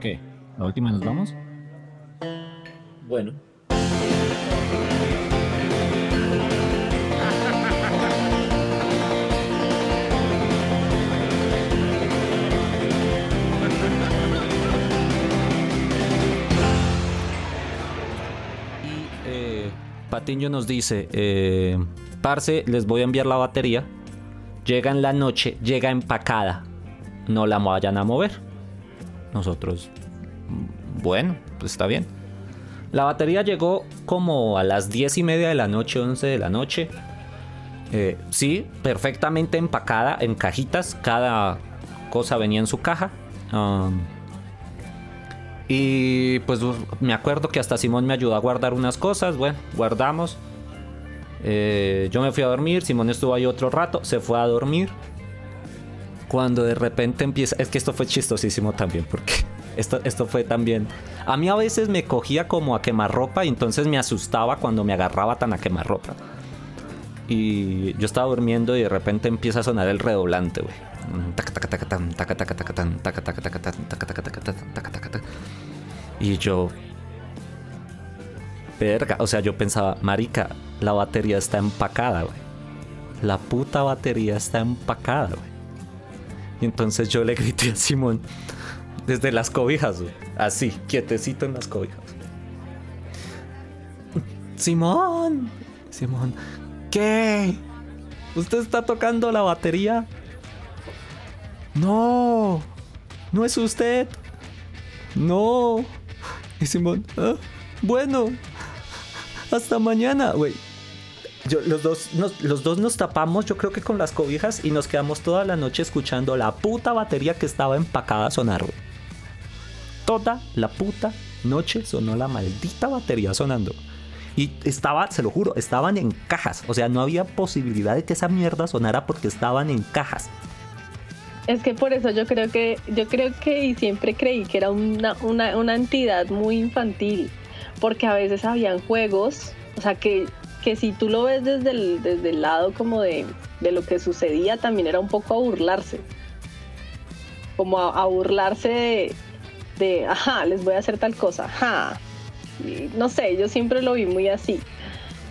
¿Qué? ¿La última nos vamos? Bueno. Y eh, Patiño nos dice, eh, Parce, les voy a enviar la batería. Llega en la noche, llega empacada. No la vayan a mover. Nosotros, bueno, pues está bien. La batería llegó como a las 10 y media de la noche, 11 de la noche. Eh, sí, perfectamente empacada en cajitas. Cada cosa venía en su caja. Um, y pues me acuerdo que hasta Simón me ayudó a guardar unas cosas. Bueno, guardamos. Eh, yo me fui a dormir. Simón estuvo ahí otro rato. Se fue a dormir. Cuando de repente empieza. Es que esto fue chistosísimo también. Porque esto, esto fue también. A mí a veces me cogía como a quemarropa. Y entonces me asustaba cuando me agarraba tan a quemarropa. Y yo estaba durmiendo y de repente empieza a sonar el redoblante, güey. Y yo. Verga. O sea, yo pensaba, marica, la batería está empacada, güey. La puta batería está empacada, güey. Y entonces yo le grité a Simón desde las cobijas. Así, quietecito en las cobijas. Simón, Simón, ¿qué? ¿Usted está tocando la batería? No, no es usted. No. Y Simón, "Ah, bueno, hasta mañana, güey. Yo- los, dos, nos, los dos nos tapamos, yo creo que con las cobijas, y nos quedamos toda la noche escuchando la puta batería que estaba empacada sonar. Toda la puta noche sonó la maldita batería sonando. Y estaba, se lo juro, estaban en cajas. O sea, no había posibilidad de que esa mierda sonara porque estaban en cajas. Es que por eso yo creo que, yo creo que y siempre creí que era una, una, una entidad muy infantil, porque a veces habían juegos, o sea que, que si tú lo ves desde el, desde el lado como de, de lo que sucedía, también era un poco a burlarse. Como a, a burlarse de, de, ajá, les voy a hacer tal cosa, ajá. Y no sé, yo siempre lo vi muy así.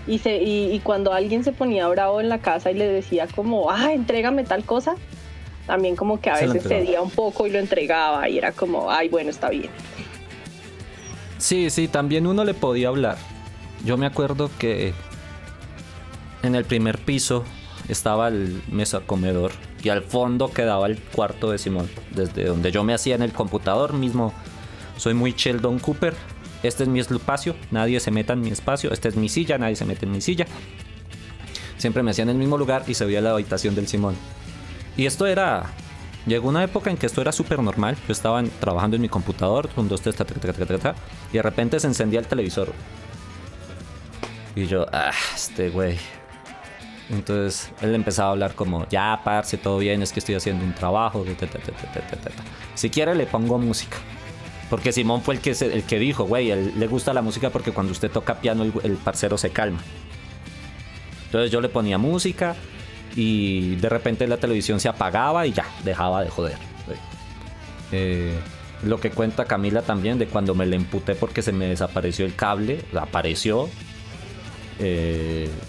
Y, se, y, y cuando alguien se ponía bravo en la casa y le decía como, ah, entrégame tal cosa, también como que a Se veces cedía un poco y lo entregaba y era como, ay, bueno, está bien. Sí, sí, también uno le podía hablar. Yo me acuerdo que en el primer piso estaba el mesa comedor y al fondo quedaba el cuarto de Simón, desde donde yo me hacía en el computador mismo. Soy muy Sheldon Cooper. Este es mi espacio, nadie se meta en mi espacio. Esta es mi silla, nadie se mete en mi silla. Siempre me hacía en el mismo lugar y se veía la habitación del Simón. Y esto era. Llegó una época en que esto era súper normal. Yo estaba trabajando en mi computador, un, dos, tres, ta, ta, y de repente se encendía el televisor. Y yo, ah, este güey. Entonces él empezaba a hablar como, ya, parce, todo bien, es que estoy haciendo un trabajo. Si quiere, le pongo música. Porque Simón fue el que, el que dijo, güey, le gusta la música porque cuando usted toca piano, el, el parcero se calma. Entonces yo le ponía música y de repente la televisión se apagaba y ya, dejaba de joder. Eh, lo que cuenta Camila también de cuando me le emputé porque se me desapareció el cable, apareció. Eh, ¿A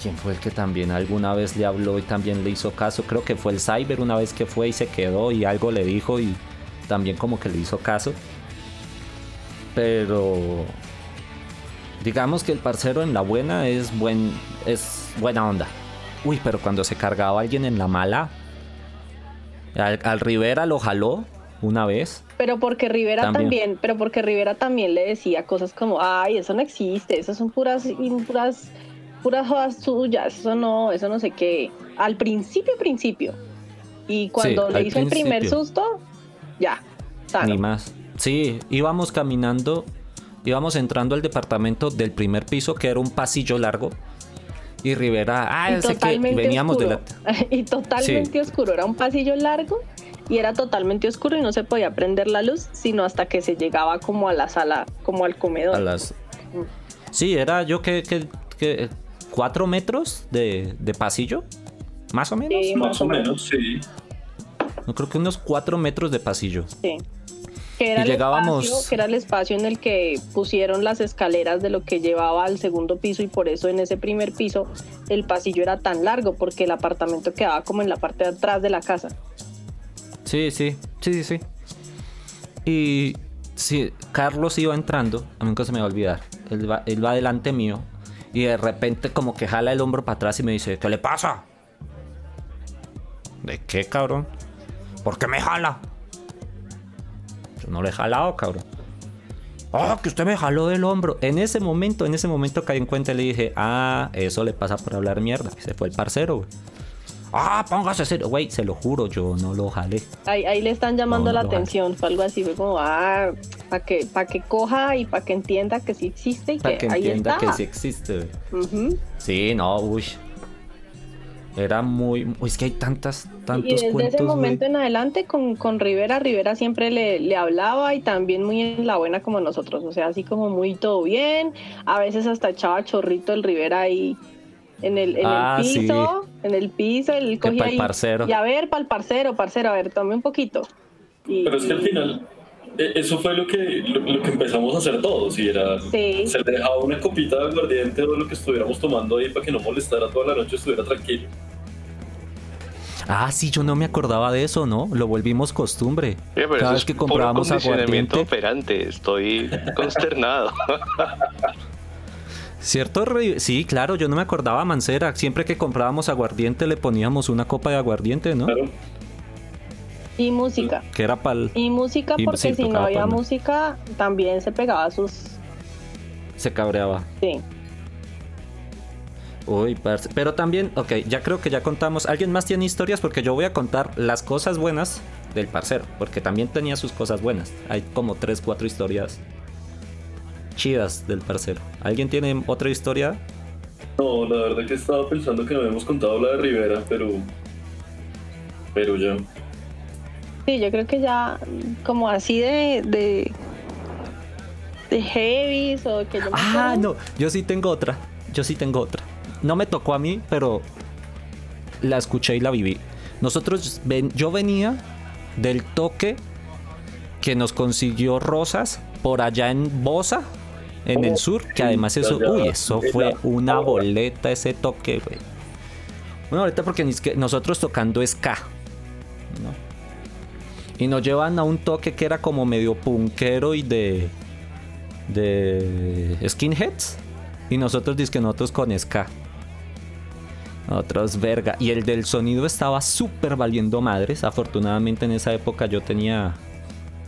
quién fue el que también alguna vez le habló y también le hizo caso? Creo que fue el Cyber una vez que fue y se quedó y algo le dijo y también como que le hizo caso. Pero digamos que el parcero en la buena es buen es buena onda. Uy, pero cuando se cargaba alguien en la mala, al, al Rivera lo jaló una vez. Pero porque Rivera También. también. pero porque Rivera también le decía cosas como, ay, eso no existe, eso son puras, puras, puras jodas suyas, eso no, eso no sé qué. Al principio, principio. Y cuando Sí, le hizo el primer principio. susto, ya. sano. Ni más. Sí, íbamos caminando, íbamos entrando al departamento del primer piso, que era un pasillo largo. Y Rivera, ah, Y ese que veníamos de oscuro. la. y totalmente oscuro. Era un pasillo largo y era totalmente oscuro y no se podía prender la luz sino hasta que se llegaba como a la sala, como al comedor. a las... Sí, era yo que, que, que cuatro metros de, de pasillo, más o menos. Sí, Más o menos, sí. Yo creo que unos cuatro metros de pasillo. Sí. Que era, Y el llegábamos- espacio, que era el espacio en el que pusieron las escaleras de lo que llevaba al segundo piso y por eso en ese primer piso el pasillo era tan largo porque el apartamento quedaba como en la parte de atrás de la casa. Sí, sí, sí, sí, sí. Y sí, Carlos iba entrando, a mí nunca se me va a olvidar. Él va, él va delante mío y de repente como que jala el hombro para atrás y me dice, ¿qué le pasa? ¿De qué, cabrón? ¿Por qué me jala? Yo no le he jalado, cabrón. Ah, que usted me jaló del hombro. En ese momento, en ese momento caí en cuenta y le dije, ah, eso le pasa por hablar mierda. Y se fue el parcero, güey. Ah, póngase serio. Güey, se lo juro, yo no lo jalé. Ahí, ahí le están llamando No, la atención, fue algo así, fue como, ah, para que, pa que coja y para que entienda que sí existe y Para que, que ahí entienda está. que sí existe, güey. Ujú. Sí, no, uy. Era muy. Uy, es que hay tantas, tantos Y desde cuentos. ese güey. momento en adelante con, con Rivera, Rivera siempre le, le hablaba y también muy en la buena como nosotros, o sea, así como muy todo bien, a veces hasta echaba chorrito el Rivera ahí en el, en Ah, el sí. piso, en el piso, él cogía ahí, parcero. y a ver, para el parcero, parcero, a ver, tome un poquito. Y, Pero es que al final, eh, eso fue lo que, lo, lo que empezamos a hacer todos. Y era, Sí. se le dejaba una copita de aguardiente o lo que estuviéramos tomando ahí para que no molestara toda la noche, estuviera tranquilo. Ah, sí, yo no me acordaba de eso, ¿no? Lo volvimos costumbre. Pero Cada eso vez que comprábamos aguardiente. operante. Estoy consternado. ¿Cierto? Sí, claro, yo no me acordaba, Mancera. Siempre que comprábamos aguardiente le poníamos una copa de aguardiente, ¿no? Claro. y música. Que era para Y música, Y porque sí, si no había palma. música, también se pegaba sus... Se cabreaba. Sí. Uy, parce. Pero también, ok, ya creo que ya contamos. ¿Alguien más tiene historias? Porque yo voy a contar las cosas buenas del parcero. Porque también tenía sus cosas buenas. Hay como tres, cuatro historias chidas del parcero. ¿Alguien tiene otra historia? No, la verdad que estaba pensando que no habíamos contado la de Rivera, pero. Pero ya. Sí, yo creo que ya como así de... de de heavies o que yo me Ah, no, yo sí tengo otra. Yo sí tengo otra. No me tocó a mí, pero la escuché y la viví. Nosotros, ven, yo venía del toque que nos consiguió Rosas por allá en Bosa, en el sur, que además eso, uy, eso fue una boleta ese toque, güey. Una boleta porque nosotros tocando ska, ¿no? Y nos llevan a un toque que era como medio punkero y de de skinheads y nosotros que nosotros con ska. Otros verga. Y el del sonido estaba súper valiendo madres. Afortunadamente en esa época yo tenía...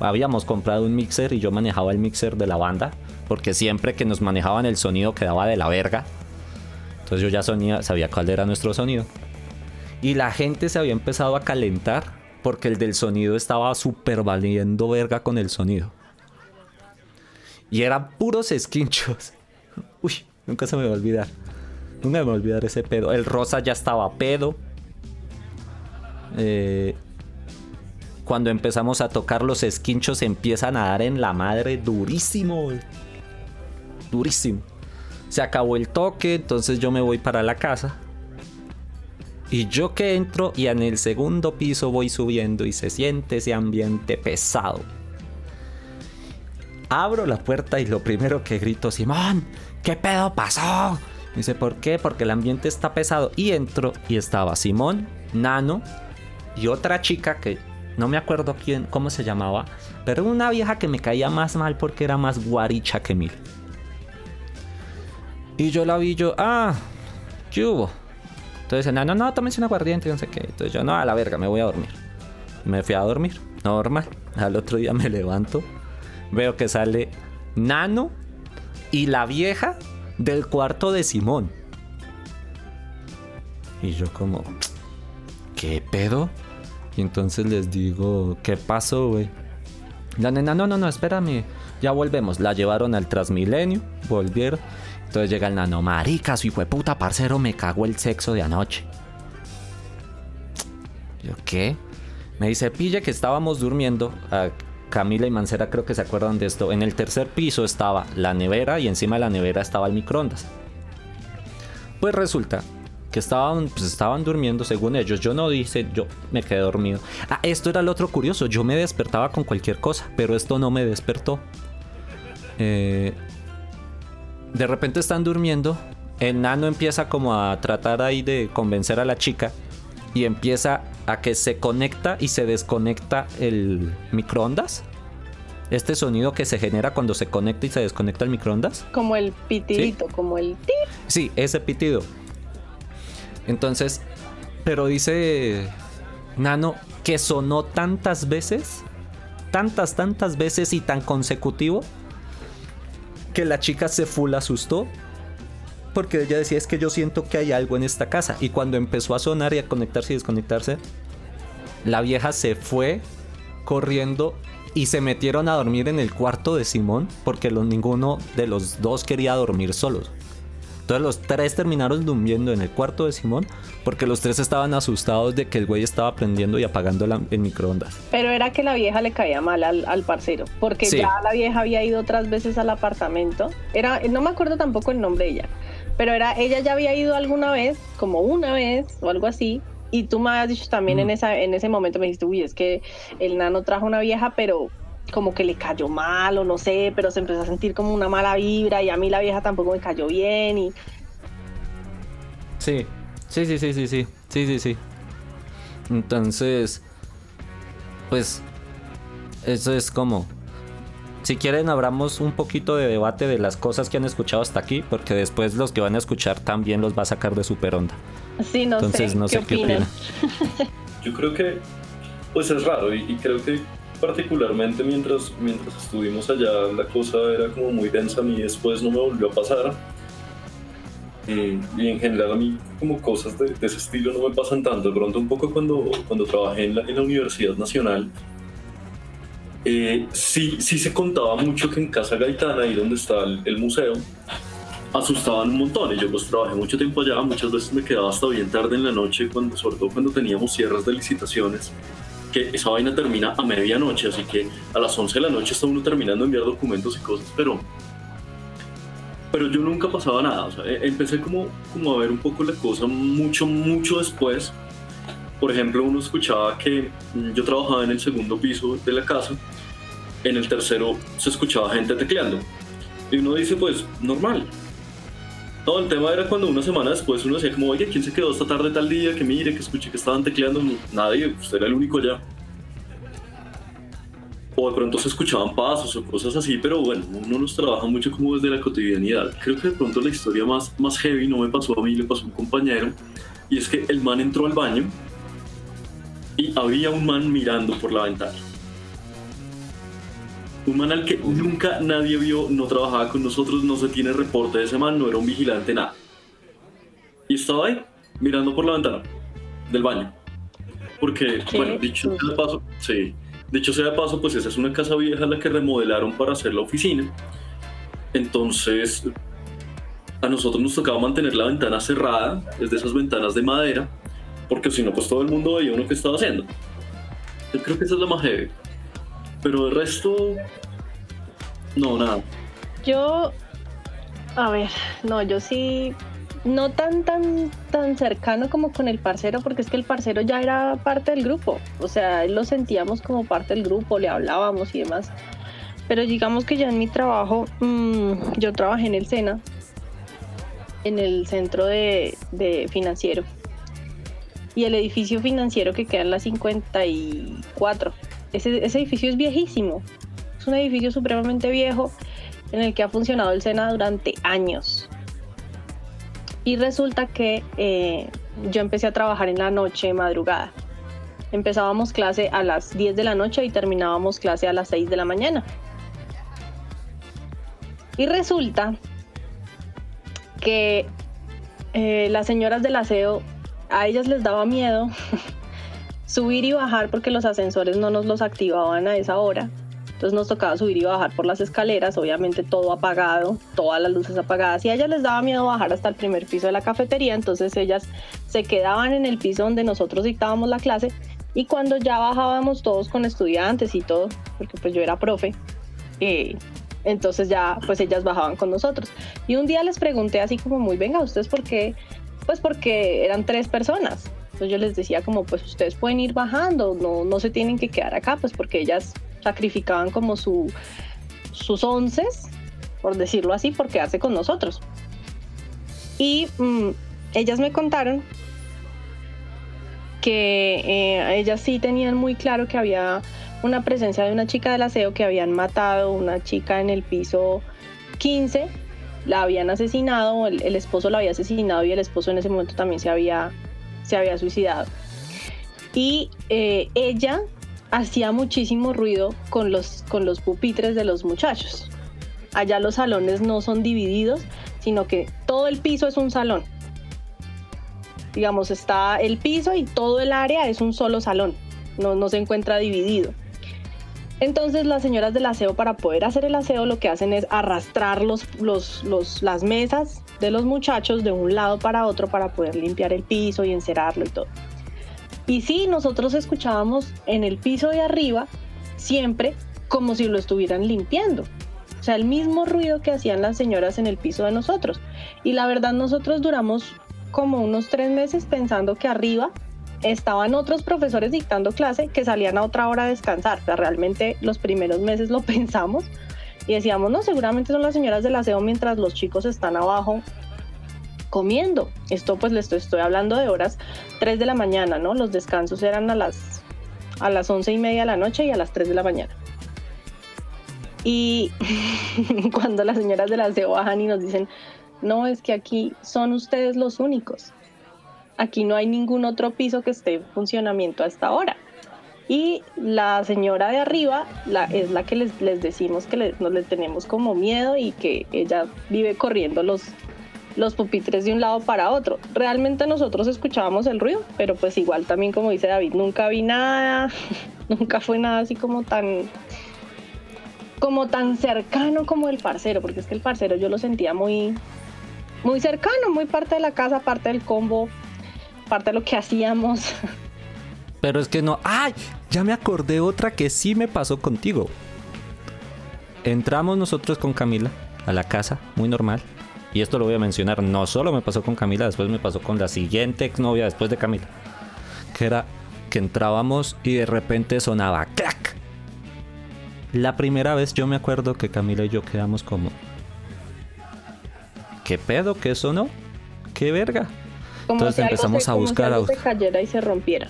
Habíamos comprado un mixer y yo manejaba el mixer de la banda. Porque siempre que nos manejaban el sonido quedaba de la verga. Entonces yo ya sonía, sabía cuál era nuestro sonido. Y la gente se había empezado a calentar porque el del sonido estaba súper valiendo verga con el sonido. Y eran puros esquinchos. Uy, nunca se me va a olvidar. Nunca me va a olvidar ese pedo. El rosa ya estaba pedo. Eh, cuando empezamos a tocar los esquinchos empiezan a dar en la madre durísimo. Durísimo. Se acabó el toque, entonces yo me voy para la casa. Y yo que entro y en el segundo piso voy subiendo y se siente ese ambiente pesado. Abro la puerta y lo primero que grito, Simón, ¿qué pedo pasó? Me dice, ¿por qué? Porque el ambiente está pesado. Y entro y estaba Simón, Nano y otra chica que no me acuerdo quién, cómo se llamaba, pero una vieja que me caía más mal porque era más guaricha que mil. Y yo la vi yo, ah, ¿qué hubo? Entonces, Nano, no, tómense un aguardiente, no sé qué. Entonces yo, no, a la verga, me voy a dormir. Me fui a dormir, normal. Al otro día me levanto, veo que sale Nano y la vieja del cuarto de Simón. Y yo como, ¿qué pedo? Y entonces les digo, ¿qué pasó, güey? La nena, no, no, no, espérame. Ya volvemos. La llevaron al Transmilenio, volvieron. Entonces llega el nano, marica, su hijo de puta parcero me cagó el sexo de anoche. Yo, ¿qué? Me dice, pille que estábamos durmiendo. Camila y Mancera creo que se acuerdan de esto. En el tercer piso estaba la nevera y encima de la nevera estaba el microondas. Pues resulta que estaban, pues estaban durmiendo según ellos. Yo no dice, yo me quedé dormido. Ah, esto era lo otro curioso. Yo me despertaba con cualquier cosa, pero esto no me despertó. Eh, de repente están durmiendo. El nano empieza como a tratar ahí de convencer a la chica y empieza a que se conecta y se desconecta el microondas. Este sonido que se genera cuando se conecta y se desconecta el microondas. Como el pitidito, como el tir. Sí, ese pitido. Entonces, pero dice Nano que sonó tantas veces, tantas, tantas veces y tan consecutivo, que la chica se full asustó. Porque ella decía, es que yo siento que hay algo en esta casa. Y cuando empezó a sonar y a conectarse y desconectarse, la vieja se fue corriendo y se metieron a dormir en el cuarto de Simón porque ninguno de los dos quería dormir solos. Entonces los tres terminaron durmiendo en el cuarto de Simón porque los tres estaban asustados de que el güey estaba prendiendo y apagando la, el microondas. Pero era que la vieja le caía mal al, parcero, porque ya la vieja había ido otras veces al apartamento. Era, no me acuerdo tampoco el nombre de ella, pero era, ella ya había ido alguna vez, como una vez o algo así, y tú me has dicho también en, mm. esa, en ese momento, me dijiste, uy, es que el nano trajo una vieja, pero como que le cayó mal o no sé, pero se empezó a sentir como una mala vibra y a mí la vieja tampoco me cayó bien y... Sí, sí, sí, sí, sí, sí, sí, sí, sí. Entonces, pues, eso es como... Si quieren, abramos un poquito de debate de las cosas que han escuchado hasta aquí, porque después los que van a escuchar también los va a sacar de super onda. Sí, no Entonces, sé. no sé qué opinan. Yo creo que, pues es raro y creo que particularmente mientras, mientras estuvimos allá la cosa era como muy densa, a mí después no me volvió a pasar. Eh, y en general a mí como cosas de, ese estilo no me pasan tanto. De pronto un poco cuando, cuando trabajé en la, en la Universidad Nacional, eh, sí, sí se contaba mucho que en Casa Gaitana, ahí donde está el, museo, asustaban un montón. Y yo pues trabajé mucho tiempo allá, muchas veces me quedaba hasta bien tarde en la noche, cuando, sobre todo cuando teníamos cierres de licitaciones que esa vaina termina a medianoche, así que a las 11 de la noche está uno terminando de enviar documentos y cosas, pero, pero yo nunca pasaba nada, o sea, e, empecé como, como a ver un poco la cosa mucho, mucho después. Por ejemplo, uno escuchaba que mm, yo trabajaba en el segundo piso de la casa, en el tercero se escuchaba gente tecleando. Y uno dice, pues, normal, no, el tema era cuando una semana después uno decía como, oye, ¿quién se quedó esta tarde tal día? Que mire, que escuché que estaban tecleando. Nadie, usted pues, era el único allá. O de pronto se escuchaban pasos o cosas así, pero bueno, uno nos trabaja mucho como desde la cotidianidad. Creo que de pronto la historia más, más heavy no me pasó a mí, le pasó a un compañero. Y es que el man entró al baño y había un man mirando por la ventana un man al que nunca nadie vio, no trabajaba con nosotros, no se tiene reporte de ese man, no era un vigilante, nada. Y estaba ahí, mirando por la ventana del baño. Porque, bueno, dicho sea de paso, sí, dicho sea de paso, pues esa es una casa vieja la que remodelaron para hacer la oficina. Entonces, a nosotros nos tocaba mantener la ventana cerrada, desde esas ventanas de madera, porque si no, pues todo el mundo veía uno que estaba haciendo. Yo creo que esa es la más heavy. Pero el resto, no, nada. Yo, a ver, no, yo sí, no tan, tan, tan cercano como con el parcero, porque es que el parcero ya era parte del grupo. O sea, lo sentíamos como parte del grupo, le hablábamos y demás. Pero digamos que ya en mi trabajo, mm, yo trabajé en el SENA, en el centro de, de financiero. Y el edificio financiero que queda en la 54 ese, edificio es viejísimo. Es un edificio supremamente viejo en el que ha funcionado el SENA durante años. Y resulta que eh, yo empecé a trabajar en la noche, madrugada. Empezábamos clase a las 10 de la noche y terminábamos clase a las 6 de la mañana. Y resulta que eh, las señoras del aseo, a ellas les daba miedo subir y bajar porque los ascensores no nos los activaban a esa hora. Entonces nos tocaba subir y bajar por las escaleras, obviamente todo apagado, todas las luces apagadas. Y a ellas les daba miedo bajar hasta el primer piso de la cafetería, entonces ellas se quedaban en el piso donde nosotros dictábamos la clase. Y cuando ya bajábamos todos con estudiantes y todo, porque pues yo era profe, eh, entonces ya pues ellas bajaban con nosotros. Y un día les pregunté así como muy, venga, ¿ustedes por qué pues porque eran tres personas. Entonces yo les decía como, pues ustedes pueden ir bajando, no, no se tienen que quedar acá, pues porque ellas sacrificaban como su, sus onces, por decirlo así, por quedarse con nosotros. Y mm, ellas me contaron que eh, ellas sí tenían muy claro que había una presencia de una chica del aseo que habían matado, una chica en el piso 15, la habían asesinado, el, esposo la había asesinado y el esposo en ese momento también se había, se había suicidado. Y eh, ella hacía muchísimo ruido con los, con los pupitres de los muchachos. Allá los salones no son divididos, sino que todo el piso es un salón. Digamos, está el piso y todo el área es un solo salón, no, no se encuentra dividido. Entonces las señoras del aseo para poder hacer el aseo lo que hacen es arrastrar los, las mesas de los muchachos de un lado para otro para poder limpiar el piso y encerarlo y todo. Y sí, nosotros escuchábamos en el piso de arriba siempre como si lo estuvieran limpiando. O sea, el mismo ruido que hacían las señoras en el piso de nosotros. Y la verdad nosotros duramos como unos tres meses pensando que arriba estaban otros profesores dictando clase que salían a otra hora a descansar. O sea, realmente los primeros meses lo pensamos y decíamos, no, seguramente son las señoras del aseo mientras los chicos están abajo comiendo. Esto pues les estoy, hablando de horas 3 de la mañana, ¿no? Los descansos eran a las, a las 11 y media de la noche y a las 3 de la mañana. Y cuando las señoras del aseo bajan y nos dicen, no, es que aquí son ustedes los únicos aquí no hay ningún otro piso que esté en funcionamiento hasta ahora. Y la señora de arriba es la que les, decimos que nos le tenemos como miedo y que ella vive corriendo los, los pupitres de un lado para otro. Realmente nosotros escuchábamos el ruido, pero pues igual también como dice David, nunca vi nada, nunca fue nada así como tan como tan cercano como el parcero, porque es que el parcero yo lo sentía muy muy cercano, muy parte de la casa, parte del combo, parte de lo que hacíamos. Pero es que no. ¡Ay! Ya me acordé otra que sí me pasó contigo. Entramos nosotros con Camila a la casa, muy normal. Y esto lo voy a mencionar. No solo me pasó con Camila, después me pasó con la siguiente exnovia después de Camila. Que era que entrábamos y de repente sonaba ¡clac! La primera vez yo me acuerdo que Camila y yo quedamos como. ¿Qué pedo? ¿Qué sonó? ¿Qué verga? Entonces empezamos a buscar. Como se cayera y se rompiera.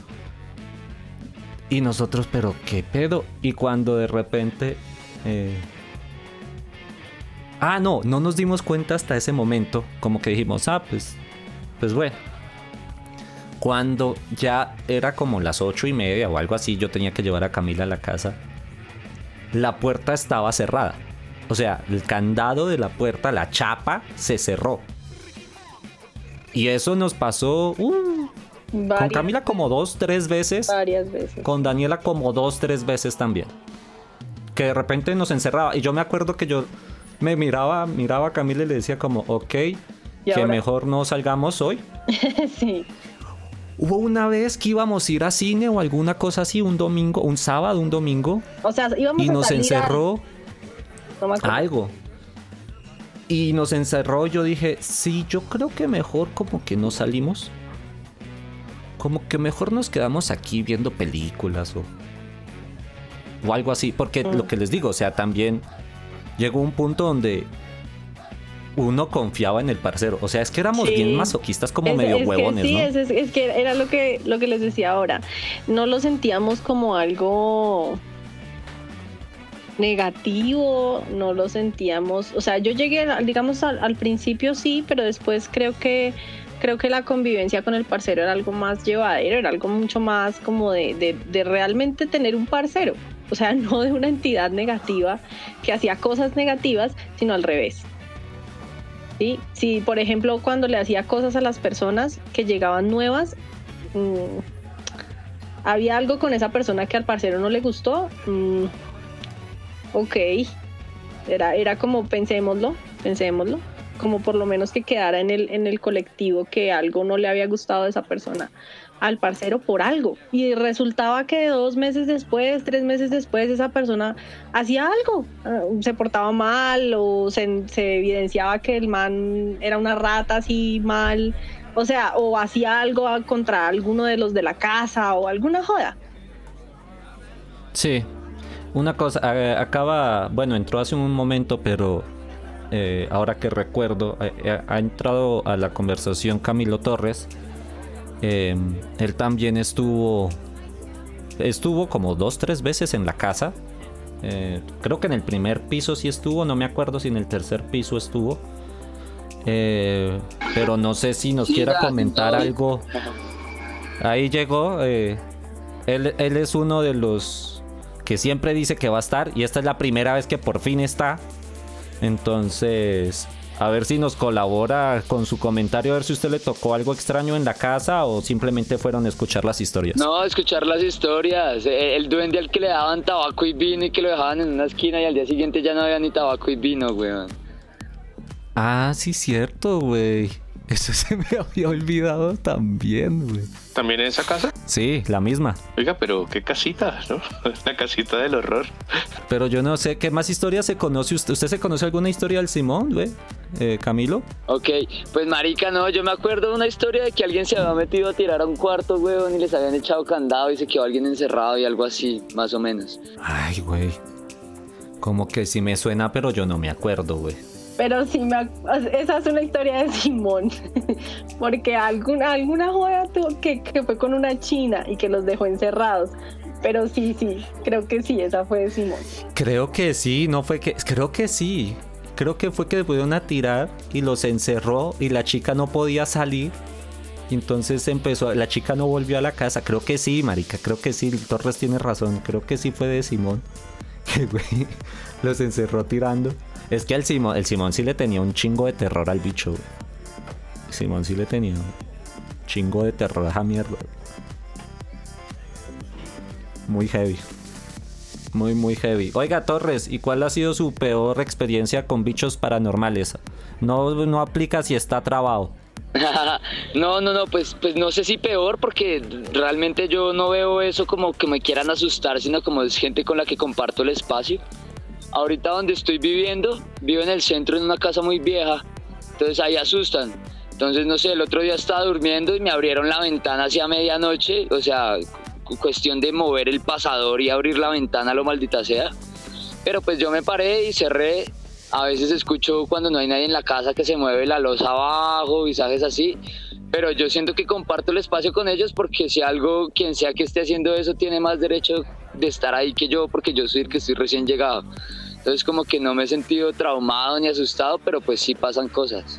Y nosotros, pero qué pedo. Y cuando de repente. Eh, ah, no, no nos dimos cuenta hasta ese momento. Como que dijimos, ah, pues. Pues bueno. Cuando ya era como las ocho y media o algo así, yo tenía que llevar a Camila a la casa. La puerta estaba cerrada. O sea, el candado de la puerta, la chapa, se cerró. Y eso nos pasó uh, con Camila como dos, tres veces. Varias veces. Con Daniela como dos, tres veces también. Que de repente nos encerraba. Y yo me acuerdo que yo me miraba, miraba a Camila y le decía como, ok, que mejor no salgamos hoy. sí. Hubo una vez que íbamos a ir a cine o alguna cosa así, un domingo, un sábado, un domingo. O sea, íbamos y nos encerró algo y nos encerró, yo dije, sí, yo creo que mejor como que no salimos. Como que mejor nos quedamos aquí viendo películas o, o algo así. Porque mm. lo que les digo, o sea, también llegó un punto donde uno confiaba en el parcero. O sea, es que éramos bien masoquistas como medio huevones, sí, ¿no? Es, es, que era lo que, lo que les decía ahora. No lo sentíamos como algo negativo, no lo sentíamos, o sea, yo llegué, digamos, al, principio sí, pero después creo que creo que la convivencia con el parcero era algo más llevadero, era algo mucho más como de, realmente tener un parcero, o sea, no de una entidad negativa que hacía cosas negativas, sino al revés. ¿Sí? Si, por ejemplo, cuando le hacía cosas a las personas que llegaban nuevas, mm, había algo con esa persona que al parcero no le gustó, mm, ok, era, era como pensémoslo, pensémoslo, como por lo menos que quedara en el, en el colectivo que algo no le había gustado de esa persona al parcero por algo. Y resultaba que dos meses después, tres meses después, esa persona hacía algo, ah, se portaba mal o se, se, evidenciaba que el man era una rata así mal O sea, o hacía algo contra alguno de los de la casa o alguna joda. Sí. Una cosa, acaba, bueno, entró hace un momento, pero eh, ahora que recuerdo, eh, ha entrado a la conversación Camilo Torres. Él también estuvo, estuvo como dos, tres veces en la casa. creo que en el primer piso sí estuvo, no me acuerdo si en el tercer piso estuvo. pero no sé si nos quiera comentar algo. Ahí llegó. él, él es uno de los que siempre dice que va a estar y esta es la primera vez que por fin está. Entonces, a ver si nos colabora con su comentario, a ver si usted le tocó algo extraño en la casa o simplemente fueron a escuchar las historias. No, escuchar las historias. E, el duende al que le daban tabaco y vino y que lo dejaban en una esquina y al día siguiente ya no había ni tabaco y vino, weón. Ah, sí, cierto, güey. Eso se me había olvidado también, güey. ¿También en esa casa? Sí, la misma. Oiga, pero qué casita, ¿no? La casita del horror. Pero yo no sé, ¿qué más historias se conoce usted? ¿Usted se conoce alguna historia del Simón, güey? Eh, Camilo. Ok, pues marica, no, yo me acuerdo de una historia de que alguien se había metido a tirar a un cuarto, güey, y les habían echado candado y se quedó alguien encerrado y algo así, más o menos. Ay, güey. Como que sí me suena, pero yo no me acuerdo, güey. Pero sí, me, esa es una historia de Simón, porque alguna, alguna joda que, que fue con una china y que los dejó encerrados. Pero sí, sí, creo que sí, esa fue de Simón. Creo que sí, no fue que, creo que sí. Creo que fue que pudieron a tirar y los encerró y la chica no podía salir. Entonces empezó, la chica no volvió a la casa. Creo que sí, marica, creo que sí. Torres tiene razón. Creo que sí fue de Simón. Que güey, los encerró tirando. Es que el Simón, el Simón sí le tenía un chingo de terror al bicho. Simón sí le tenía un chingo de terror a esa mierda. Muy heavy. Muy, muy heavy. Oiga, Torres, ¿y cuál ha sido su peor experiencia con bichos paranormales? No, no aplica si está trabado. no, no, no, pues, pues no sé si peor, porque realmente yo no veo eso como que me quieran asustar, sino como es gente con la que comparto el espacio. Ahorita donde estoy viviendo, vivo en el centro en una casa muy vieja, entonces ahí asustan. Entonces, no sé, el otro día estaba durmiendo y me abrieron la ventana hacia medianoche, o sea, cuestión de mover el pasador y abrir la ventana, lo maldita sea. Pero pues yo me paré y cerré. A veces escucho cuando no hay nadie en la casa que se mueve la losa abajo, visajes así. Pero yo siento que comparto el espacio con ellos porque si algo, quien sea que esté haciendo eso, tiene más derecho de estar ahí que yo porque yo soy el que estoy recién llegado. Entonces como que no me he sentido traumado ni asustado, pero pues sí pasan cosas.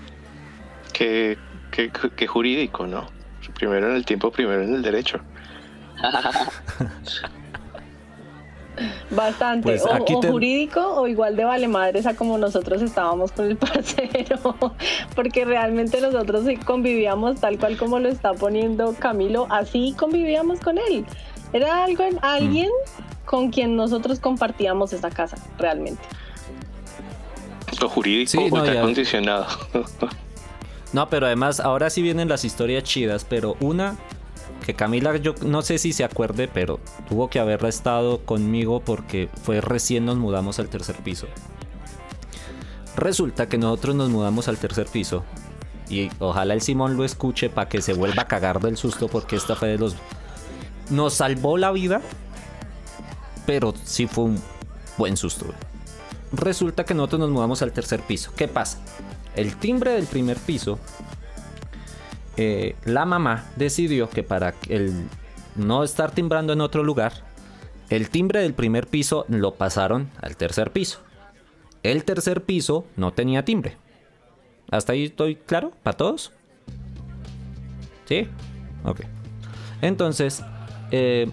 Qué, qué, jurídico, ¿no? Primero en el tiempo, primero en el derecho. Bastante. Pues o, jurídico o igual de vale madres a como nosotros estábamos con el parcero. Porque realmente nosotros convivíamos tal cual como lo está poniendo Camilo. Así convivíamos con él. Era algo, alguien con quien nosotros compartíamos esa casa, realmente. Lo jurídico no, está condicionado. no, pero además ahora sí vienen las historias chidas, pero una que Camila yo no sé si se acuerde, pero tuvo que haberla estado conmigo porque fue recién nos mudamos al tercer piso. Resulta que nosotros nos mudamos al tercer piso y ojalá el Simón lo escuche para que se vuelva a cagar del susto porque esta fue de los nos salvó la vida, pero sí fue un buen susto. Resulta que nosotros nos mudamos al tercer piso. ¿Qué pasa? El timbre del primer piso, eh, la mamá decidió que para el no estar timbrando en otro lugar, el timbre del primer piso lo pasaron al tercer piso. El tercer piso no tenía timbre. ¿Hasta ahí estoy claro? ¿Para todos? ¿Sí? Ok. Entonces, eh,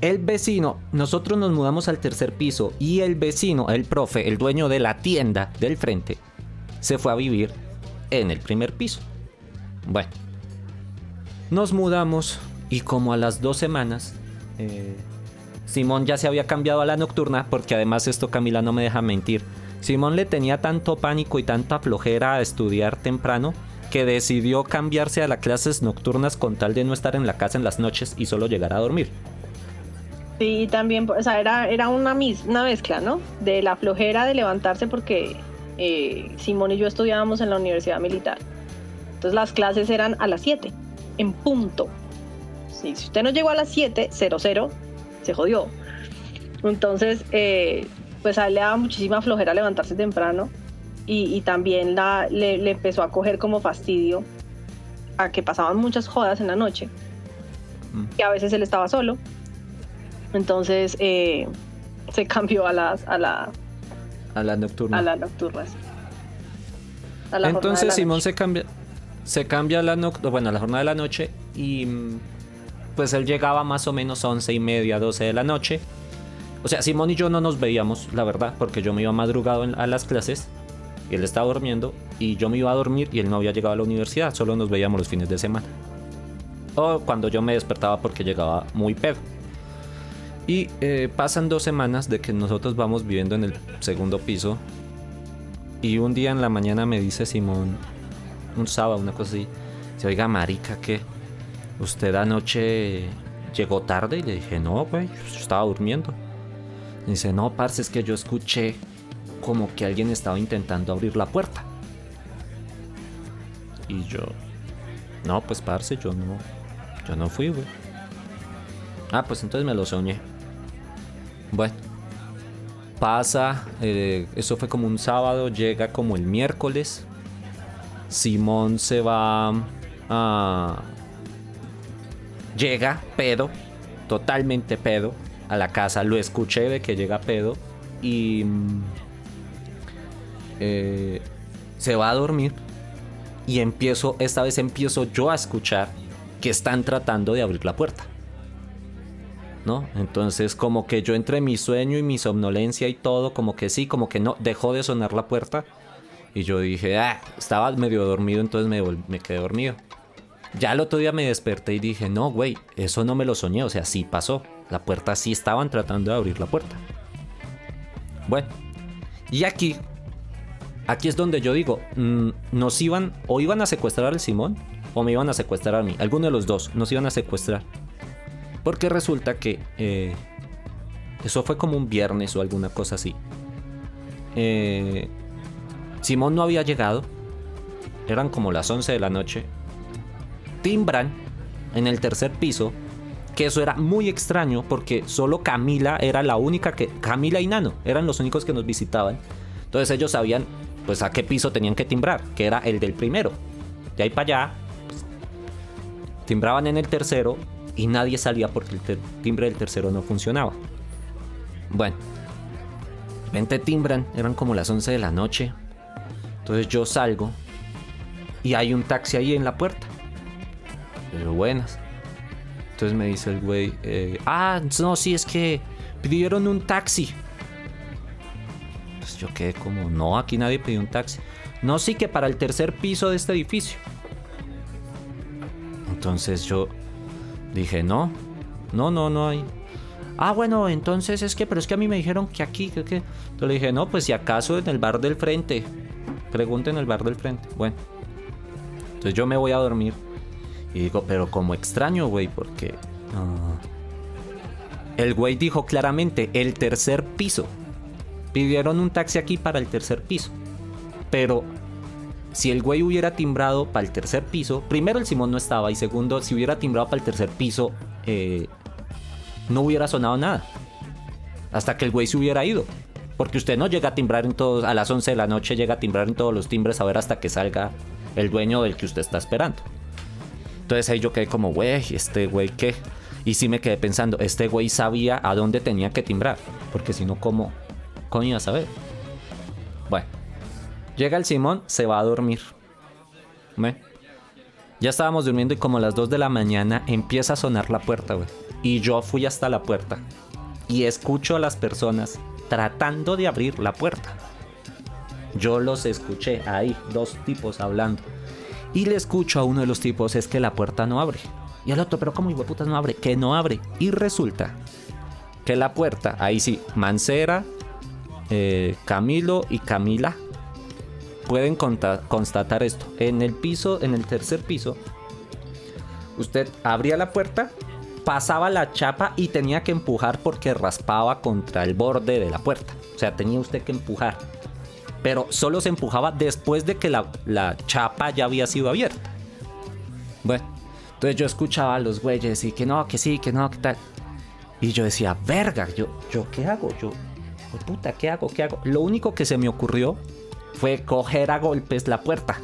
el vecino, nosotros nos mudamos al tercer piso y el vecino, el profe, el dueño de la tienda del frente, se fue a vivir en el primer piso. Bueno, nos mudamos y como a las dos semanas, eh, Simón ya se había cambiado a la nocturna porque además esto Camila no me deja mentir. Simón le tenía tanto pánico y tanta flojera a estudiar temprano que decidió cambiarse a las clases nocturnas con tal de no estar en la casa en las noches y solo llegar a dormir. Sí, también, o sea, era, era una, una mezcla, ¿no? De la flojera de levantarse porque eh, Simón y yo estudiábamos en la universidad militar. Entonces las clases eran a las 7, en punto. Sí, si usted no llegó a las 7, 00, se jodió. Entonces, eh, pues a él le daba muchísima flojera levantarse temprano y, y también la, le, le empezó a coger como fastidio a que pasaban muchas jodas en la noche, Mm. que a veces él estaba solo. Entonces eh, se cambió a las a la A a las nocturnas. La Entonces Simón noche. se cambia, se cambia la noc- bueno, la jornada de la noche y mm, pues él llegaba más o menos 11 y media, 12 de la noche. O sea, Simón y yo no nos veíamos, la verdad, porque yo me iba madrugado a las clases y él estaba durmiendo y yo me iba a dormir y él no había llegado a la universidad, solo nos veíamos los fines de semana. O cuando yo me despertaba porque llegaba muy pedo. Y eh, pasan dos semanas de que nosotros vamos viviendo en el segundo piso y un día en la mañana me dice Simón, un sábado, una cosa así, se oiga, marica, que usted anoche llegó tarde y le dije, no, güey, yo estaba durmiendo. Y dice, no, parce, es que yo escuché como que alguien estaba intentando abrir la puerta. Y yo, no, pues, parce, yo no, yo no fui, güey. Ah, pues entonces me lo soñé. Bueno, pasa, eh, eso fue como un sábado, llega como el miércoles. Simón se va a... Llega pedo, totalmente pedo, a la casa. Lo escuché de que llega pedo y... mm, eh, se va a dormir y empiezo, esta vez empiezo yo a escuchar que están tratando de abrir la puerta. ¿no? Entonces como que yo entre mi sueño y mi somnolencia y todo, como que sí, como que no, dejó de sonar la puerta. Y yo dije, ah, estaba medio dormido, entonces me, me quedé dormido. Ya el otro día me desperté y dije, no, güey, eso no me lo soñé, o sea, sí pasó. La puerta sí estaban tratando de abrir la puerta. Bueno, y aquí, aquí es donde yo digo, mm, nos iban, o iban a secuestrar al Simón, o me iban a secuestrar a mí. Alguno de los dos, nos iban a secuestrar. Porque resulta que eh, eso fue como un viernes o alguna cosa así. Eh, Simón no había llegado. Eran como las 11 de la noche. Timbran en el tercer piso. Que eso era muy extraño porque solo Camila era la única que... Camila y Nano eran los únicos que nos visitaban. Entonces ellos sabían pues a qué piso tenían que timbrar. Que era el del primero. De ahí para allá. pues, timbraban en el tercero y nadie salía porque el timbre del tercero no funcionaba. Bueno, de repente timbran, eran como las 11 de la noche. Entonces yo salgo y hay un taxi ahí en la puerta. Pero buenas. Entonces me dice el güey, eh, ah, no, sí, es que pidieron un taxi. Pues yo quedé como, no, aquí nadie pidió un taxi. No, sí que para el tercer piso de este edificio. Entonces yo dije, no, no, no, no hay. Ah, bueno, entonces es que, pero es que a mí me dijeron que aquí, que, que. Entonces le dije, no, pues si acaso en el bar del frente. Pregunten en el bar del frente. Bueno. Entonces yo me voy a dormir. Y digo, pero como extraño, güey, porque... ah, El güey dijo claramente, el tercer piso. Pidieron un taxi aquí para el tercer piso. Pero si el güey hubiera timbrado para el tercer piso, primero el Simón no estaba y segundo, si hubiera timbrado para el tercer piso, eh, no hubiera sonado nada. Hasta que el güey se hubiera ido. Porque usted no llega a timbrar en todos, a las 11 de la noche llega a timbrar en todos los timbres a ver hasta que salga el dueño del que usted está esperando. Entonces ahí yo quedé como, güey, este güey qué. Y sí me quedé pensando, este güey sabía a dónde tenía que timbrar. Porque si no, ¿cómo coño iba a saber? Bueno, llega el Simón, se va a dormir. Ya estábamos durmiendo y como a las 2 de la mañana empieza a sonar la puerta, güey. Y yo fui hasta la puerta. Y escucho a las personas tratando de abrir la puerta. Yo los escuché ahí, dos tipos hablando. Y le escucho a uno de los tipos, es que la puerta no abre. Y al otro, pero ¿cómo hijo putas no abre? Que no abre. Y resulta que la puerta, ahí sí, Mancera, eh, Camilo y Camila pueden constatar esto. En el piso, en el tercer piso, usted abría la puerta, pasaba la chapa y tenía que empujar porque raspaba contra el borde de la puerta. O sea, tenía usted que empujar. Pero solo se empujaba después de que la, la chapa ya había sido abierta. Bueno, entonces yo escuchaba a los güeyes y que no, que sí, que no, que tal. Y yo decía, verga, yo, yo ¿qué hago? Yo, "Jue puta, ¿qué hago? ¿Qué hago? Lo único que se me ocurrió fue coger a golpes la puerta.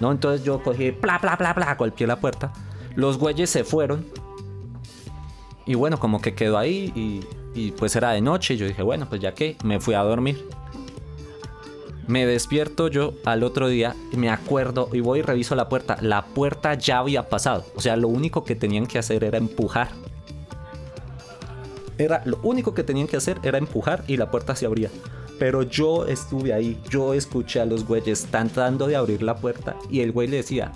¿No? Entonces yo cogí, bla, bla, bla, bla, golpeé la puerta. Los güeyes se fueron. Y bueno, como que quedó ahí y, pues era de noche. Y yo dije, bueno, pues ya que me fui a dormir. Me despierto yo al otro día me acuerdo y voy y reviso la puerta. La puerta ya había pasado. O sea, lo único que tenían que hacer era empujar. Era lo único que tenían que hacer era empujar y la puerta se abría. Pero yo estuve ahí, yo escuché a los güeyes tratando de abrir la puerta y el güey le decía,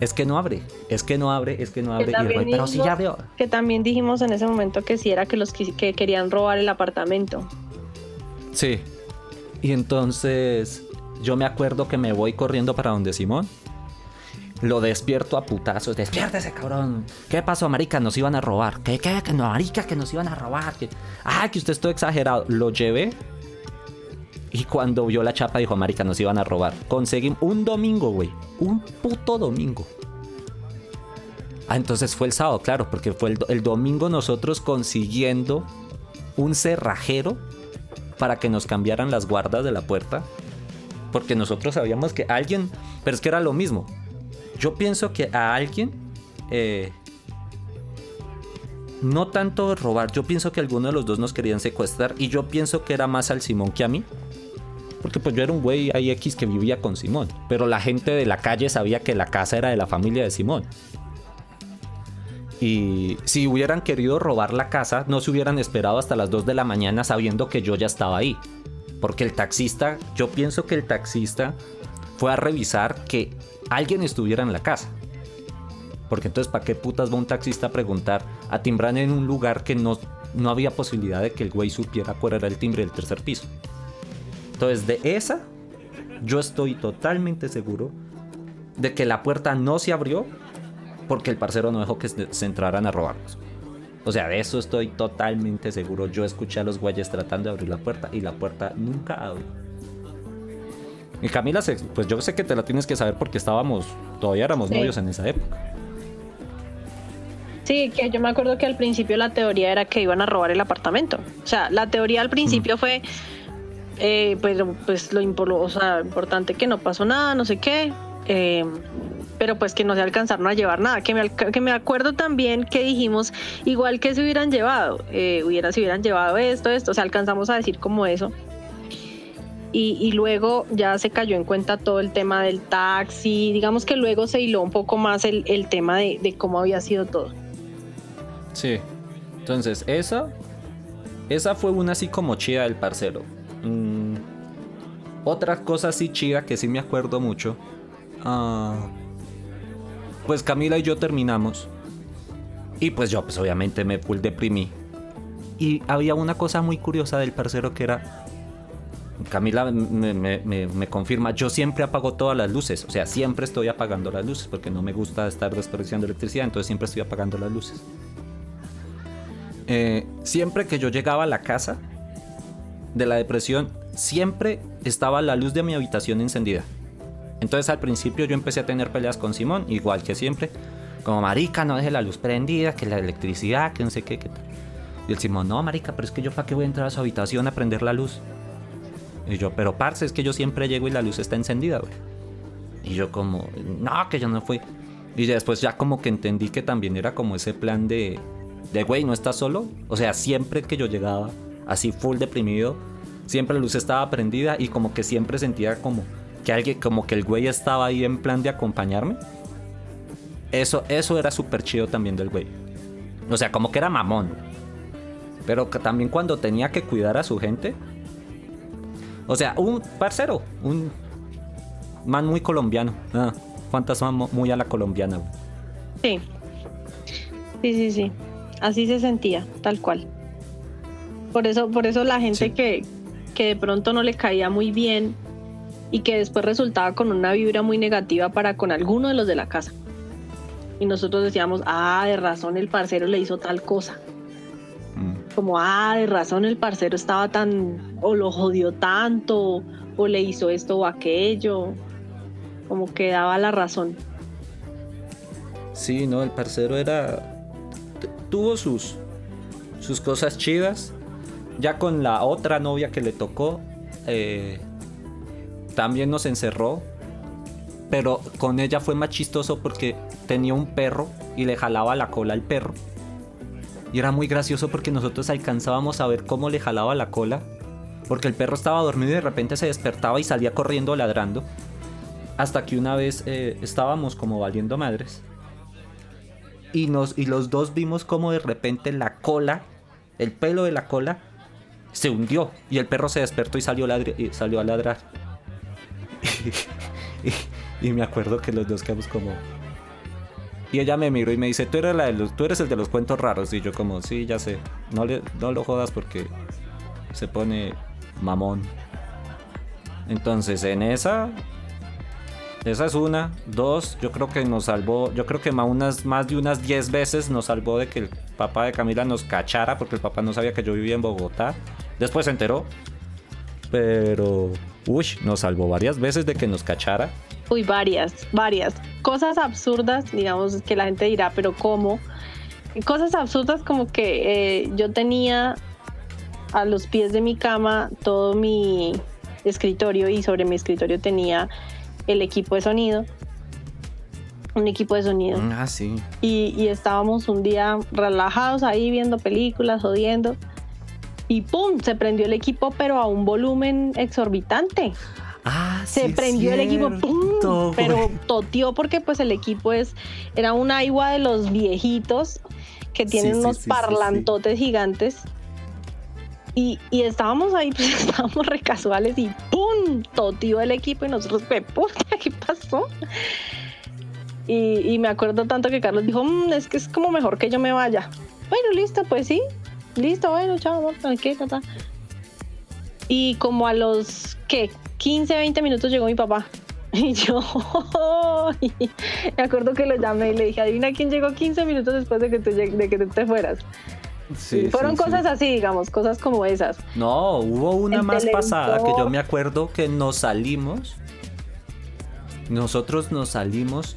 es que no abre, es que no abre, es que no abre. Y pero sí ya abrió. Que también dijimos en ese momento que sí era que los que, que querían robar el apartamento. Sí. Y entonces yo me acuerdo que me voy corriendo para donde Simón. Lo despierto a putazos. Despiértese, cabrón. ¿Qué pasó, marica? Nos iban a robar. ¿Qué, qué? Que no, marica, que nos iban a robar. Que... Ah, que usted está exagerado. Lo llevé. Y cuando vio la chapa dijo, marica, nos iban a robar. Conseguimos un domingo, güey. Un puto domingo. Ah, entonces fue el sábado, claro, porque fue el, el domingo nosotros consiguiendo un cerrajero para que nos cambiaran las guardas de la puerta. Porque nosotros sabíamos que alguien, pero es que era lo mismo. Yo pienso que a alguien, eh, no tanto robar, yo pienso que alguno de los dos nos querían secuestrar y yo pienso que era más al Simón que a mí. Porque pues yo era un güey ahí X que vivía con Simón. Pero la gente de la calle sabía que la casa era de la familia de Simón. Y si hubieran querido robar la casa, no se hubieran esperado hasta las 2 de la mañana sabiendo que yo ya estaba ahí. Porque el taxista, yo pienso que el taxista fue a revisar que alguien estuviera en la casa. Porque entonces, ¿para qué putas va un taxista a preguntar, a timbrar en un lugar que no, no había posibilidad de que el güey supiera cuál era el timbre del tercer piso? Entonces, de esa, yo estoy totalmente seguro de que la puerta no se abrió porque el parcero no dejó que se entraran a robarnos. O sea, de eso estoy totalmente seguro. Yo escuché a los güeyes tratando de abrir la puerta y la puerta nunca abrió. Y Camila, pues yo sé que te la tienes que saber porque estábamos, todavía éramos Sí. novios en esa época. Sí, que yo me acuerdo que al principio la teoría era que iban a robar el apartamento. O sea, la teoría al principio fue, eh, pues, pues lo, o sea, importante que no pasó nada, no sé qué, eh, pero pues que no se alcanzaron a llevar nada. Que me, que me acuerdo también que dijimos, igual que se hubieran llevado, eh, hubiera, se hubieran llevado esto, esto, o sea, alcanzamos a decir como eso. Y, luego ya se cayó en cuenta todo el tema del taxi, digamos que luego se hiló un poco más el, el tema de, de cómo había sido todo. Sí. Entonces, esa. Esa fue una así como chida del parcero. Mm, otra cosa así chida que sí me acuerdo mucho. ah, pues Camila y yo terminamos. Y pues yo, pues obviamente me full deprimí. Y había una cosa muy curiosa del parcero que era. Camila me, me- me- me confirma, yo siempre apago todas las luces, o sea, siempre estoy apagando las luces porque no me gusta estar desperdiciando electricidad, entonces siempre estoy apagando las luces. Eh, siempre que yo llegaba a la casa de la depresión, siempre estaba la luz de mi habitación encendida. Entonces al principio yo empecé a tener peleas con Simón, igual que siempre. Como, marica, no deje la luz prendida, que la electricidad, que no sé qué, qué tal. Y el Simón, no, marica, pero es que yo para qué voy a entrar a su habitación a prender la luz. Y yo, pero parce, es que yo siempre llego y la luz está encendida, güey. Y yo como, no, que yo no fui. Y después ya como que entendí que también era como ese plan de, de, güey, no estás solo. O sea, siempre que yo llegaba así full deprimido, siempre la luz estaba prendida y como que siempre sentía como que alguien, como que el güey estaba ahí en plan de acompañarme. Eso, eso era súper chido también del güey. O sea, como que era mamón. Pero también cuando tenía que cuidar a su gente. O sea, un parcero, un man muy colombiano. Ah, fantasma mo- muy a la colombiana. Sí. Sí, sí, sí. Así se sentía, tal cual. Por eso, por eso la gente Sí. que, que de pronto no le caía muy bien y que después resultaba con una vibra muy negativa para con alguno de los de la casa. Y nosotros decíamos, ah, de razón el parcero le hizo tal cosa. Mm. Como, ah, de razón el parcero estaba tan, o lo jodió tanto, o le hizo esto o aquello. Como que daba la razón. Sí, no, el parcero era. Tuvo sus. sus cosas chidas. Ya con la otra novia que le tocó. eh, también nos encerró. Pero con ella fue más chistoso porque tenía un perro y le jalaba la cola al perro. Y era muy gracioso porque nosotros alcanzábamos a ver cómo le jalaba la cola. Porque el perro estaba dormido y de repente se despertaba y salía corriendo ladrando. Hasta que una vez eh, estábamos como valiendo madres. Y, nos, y los dos vimos como de repente la cola, el pelo de la cola, se hundió. Y el perro se despertó y salió, y salió a ladrar. y, y me acuerdo que los dos quedamos como... Y ella me miró y me dice, tú eres, la de los, tú eres el de los cuentos raros. Y yo como, sí, ya sé. No, le, no lo jodas porque se pone mamón. Entonces, en esa... Esa es una. Dos, yo creo que nos salvó. Yo creo que más, unas, más de unas 10 veces nos salvó de que el papá de Camila nos cachara. Porque el papá no sabía que yo vivía en Bogotá. Después se enteró. Pero. Uy, nos salvó varias veces de que nos cachara. Uy, varias, varias. Cosas absurdas, digamos, que la gente dirá, pero ¿cómo? Cosas absurdas como que eh, yo tenía a los pies de mi cama todo mi escritorio y sobre mi escritorio tenía el equipo de sonido. Un equipo de sonido. Ah, sí. Y, y estábamos un día relajados ahí viendo películas, jodiendo. Y ¡pum! Se prendió el equipo, pero a un volumen exorbitante Ah, se sí, prendió el equipo, ¡pum! pero toteó porque pues el equipo es era un agua de los viejitos que tienen Sí, unos sí, parlantotes gigantes. Y, y estábamos ahí, pues estábamos re casuales y ¡pum! Toteó el equipo y nosotros, ¿qué puta? ¿Qué pasó? Y, me acuerdo tanto que Carlos dijo, "Mm, es que es como mejor que yo me vaya. Bueno, listo, pues sí. Listo, bueno, chao, amor, tranquila, ta. Y como a los, ¿qué? 15, 20 minutos llegó mi papá. Y yo, me acuerdo que lo llamé y le dije, adivina quién llegó 15 minutos después de que tú, de que tú te fueras. Sí, Fueron sí, sí. cosas así, digamos, cosas como esas. No, hubo una El más pasada que yo me acuerdo que nos salimos. Nosotros nos salimos